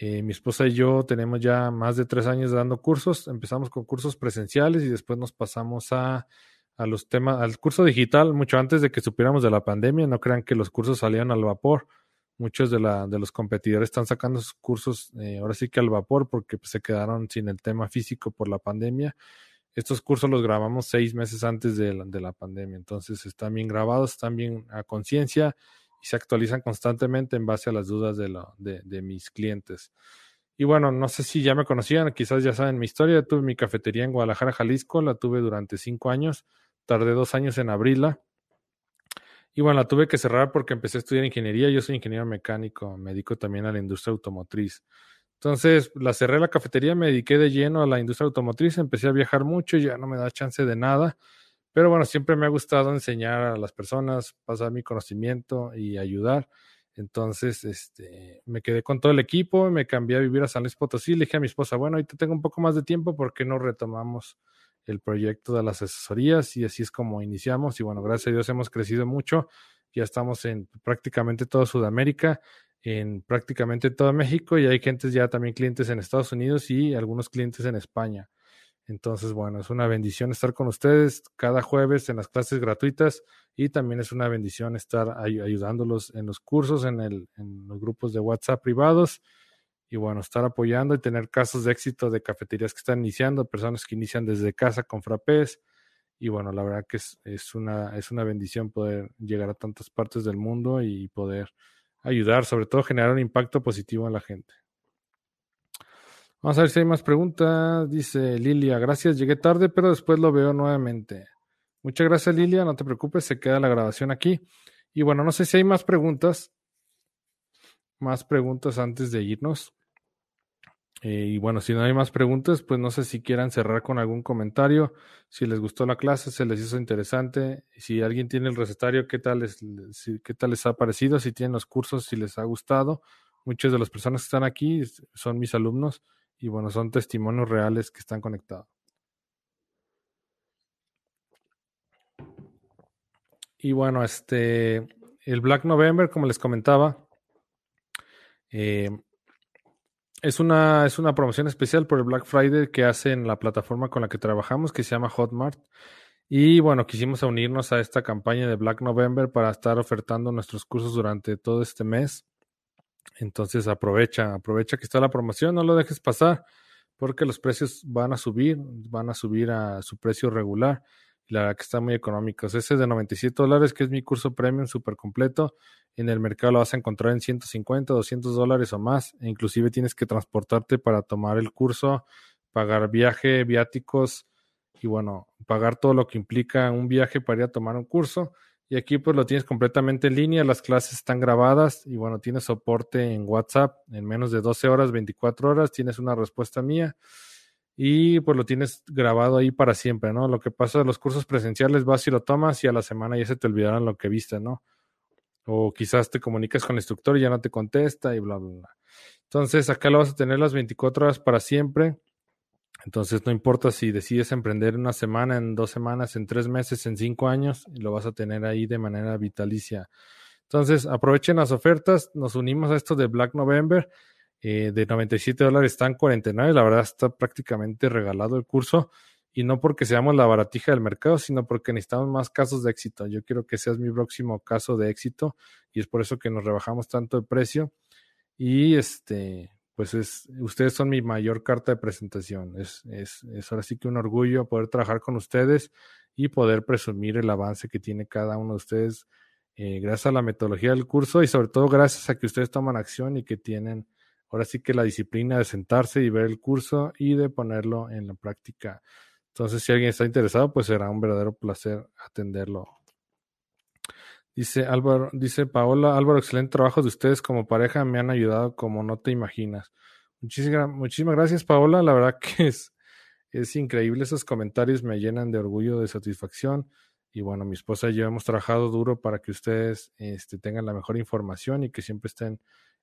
Eh, mi esposa y yo tenemos ya más de tres años dando cursos. Empezamos con cursos presenciales y después nos pasamos a, a los temas, al curso digital mucho antes de que supiéramos de la pandemia. No crean que los cursos salían al vapor. Muchos de, la, de los competidores están sacando sus cursos eh, ahora sí que al vapor porque pues, se quedaron sin el tema físico por la pandemia. Estos cursos los grabamos seis meses antes de la, de la pandemia, entonces están bien grabados, están bien a conciencia y se actualizan constantemente en base a las dudas de, lo, de, mis clientes. Y bueno, no sé si ya me conocían, quizás ya saben mi historia. Tuve mi cafetería en Guadalajara, Jalisco, la tuve durante cinco años, tardé dos años en abrirla. Y bueno, la tuve que cerrar porque empecé a estudiar ingeniería. Yo soy ingeniero mecánico, me dedico también a la industria automotriz. Entonces, la cerré la cafetería, me dediqué de lleno a la industria automotriz, empecé a viajar mucho, ya no me da chance de nada. Pero bueno, siempre me ha gustado enseñar a las personas, pasar mi conocimiento y ayudar. Entonces, este, me quedé con todo el equipo, me cambié a vivir a San Luis Potosí, le dije a mi esposa, bueno, ahorita tengo un poco más de tiempo, ¿por qué no retomamos el proyecto de las asesorías? Y así es como iniciamos. Y bueno, gracias a Dios hemos crecido mucho. Ya estamos en prácticamente toda Sudamérica, en prácticamente todo México y hay gente ya también clientes en Estados Unidos y algunos clientes en España. Entonces, bueno, es una bendición estar con ustedes cada jueves en las clases gratuitas y también es una bendición estar ayudándolos en los cursos, en, el, en los grupos de WhatsApp privados y bueno, estar apoyando y tener casos de éxito de cafeterías que están iniciando, personas que inician desde casa con frappés y bueno, la verdad que es, es, una, es una bendición poder llegar a tantas partes del mundo y poder ayudar, sobre todo generar un impacto positivo en la gente. Vamos a ver si hay más preguntas. Dice Lilia, gracias, llegué tarde, pero después lo veo nuevamente. Muchas gracias, Lilia, no te preocupes, se queda la grabación aquí. Y bueno, no sé si hay más preguntas. Más preguntas antes de irnos. Eh, y bueno, si no hay más preguntas, pues no sé si quieran cerrar con algún comentario. Si les gustó la clase, se les hizo interesante. Si alguien tiene el recetario, ¿qué tal les, qué tal les ha parecido? Si tienen los cursos, si les ha gustado. Muchas de las personas que están aquí son mis alumnos y bueno, son testimonios reales que están conectados. Y bueno, este, el Black November, como les comentaba, eh, es, una, es una promoción especial por el Black Friday que hace en la plataforma con la que trabajamos, que se llama Hotmart. Y bueno, quisimos unirnos a esta campaña de Black November para estar ofertando nuestros cursos durante todo este mes. Entonces aprovecha, aprovecha que está la promoción, no lo dejes pasar porque los precios van a subir, van a subir a su precio regular. La verdad que está muy económico. Ese de 97 dólares, que es mi curso premium súper completo, en el mercado lo vas a encontrar en 150, 200 dólares o más. E inclusive tienes que transportarte para tomar el curso, pagar viaje, viáticos y bueno, pagar todo lo que implica un viaje para ir a tomar un curso. Y aquí pues lo tienes completamente en línea, las clases están grabadas y bueno, tienes soporte en WhatsApp en menos de 12 horas, 24 horas, tienes una respuesta mía y pues lo tienes grabado ahí para siempre, ¿no? Lo que pasa en los cursos presenciales vas y lo tomas y a la semana ya se te olvidarán lo que viste, ¿no? O quizás te comunicas con el instructor y ya no te contesta y bla, bla, bla. Entonces acá lo vas a tener las 24 horas para siempre entonces, no importa si decides emprender una semana, en dos semanas, en tres meses, en cinco años, lo vas a tener ahí de manera vitalicia. Entonces, aprovechen las ofertas. Nos unimos a esto de Black November. Eh, de 97 dólares están 49. La verdad está prácticamente regalado el curso. Y no porque seamos la baratija del mercado, sino porque necesitamos más casos de éxito. Yo quiero que seas mi próximo caso de éxito. Y es por eso que nos rebajamos tanto el precio. Y este, pues es, ustedes son mi mayor carta de presentación. Es, es, es ahora sí que un orgullo poder trabajar con ustedes y poder presumir el avance que tiene cada uno de ustedes eh, gracias a la metodología del curso y sobre todo gracias a que ustedes toman acción y que tienen ahora sí que la disciplina de sentarse y ver el curso y de ponerlo en la práctica. Entonces, si alguien está interesado, pues será un verdadero placer atenderlo. Dice Álvaro, dice Paola, Álvaro, excelente trabajo de ustedes como pareja, me han ayudado como no te imaginas. Muchísimas, muchísimas gracias, Paola. La verdad que es, es increíble. Esos comentarios me llenan de orgullo, de satisfacción. Y bueno, mi esposa y yo hemos trabajado duro para que ustedes este, tengan la mejor información y que siempre estén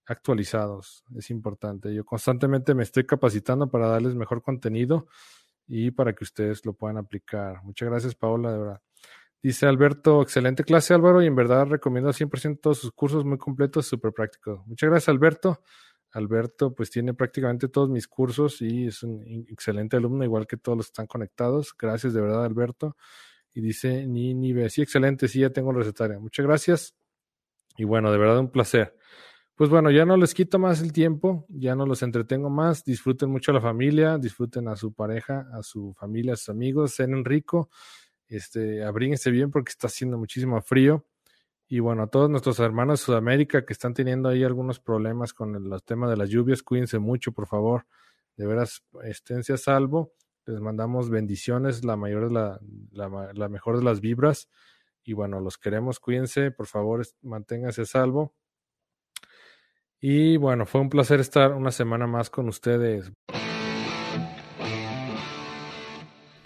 actualizados. Es importante. Yo constantemente me estoy capacitando para darles mejor contenido y para que ustedes lo puedan aplicar. Muchas gracias, Paola, de verdad. Dice Alberto, excelente clase Álvaro y en verdad recomiendo 100% todos sus cursos muy completos, súper prácticos. Muchas gracias Alberto. Alberto pues tiene prácticamente todos mis cursos y es un excelente alumno, igual que todos los que están conectados. Gracias de verdad Alberto. Y dice ni ni ve, sí, excelente, sí, ya tengo el recetario. Muchas gracias. Y bueno, de verdad un placer. Pues bueno, ya no les quito más el tiempo, ya no los entretengo más. Disfruten mucho a la familia, disfruten a su pareja, a su familia, a sus amigos, cenen rico este, abríguense bien porque está haciendo muchísimo frío. Y bueno, a todos nuestros hermanos de Sudamérica que están teniendo ahí algunos problemas con el, los temas de las lluvias, cuídense mucho, por favor. De veras, esténse a salvo. Les mandamos bendiciones, la mayor la, la, la mejor de las vibras. Y bueno, los queremos, cuídense, por favor, manténganse a salvo. Y bueno, fue un placer estar una semana más con ustedes.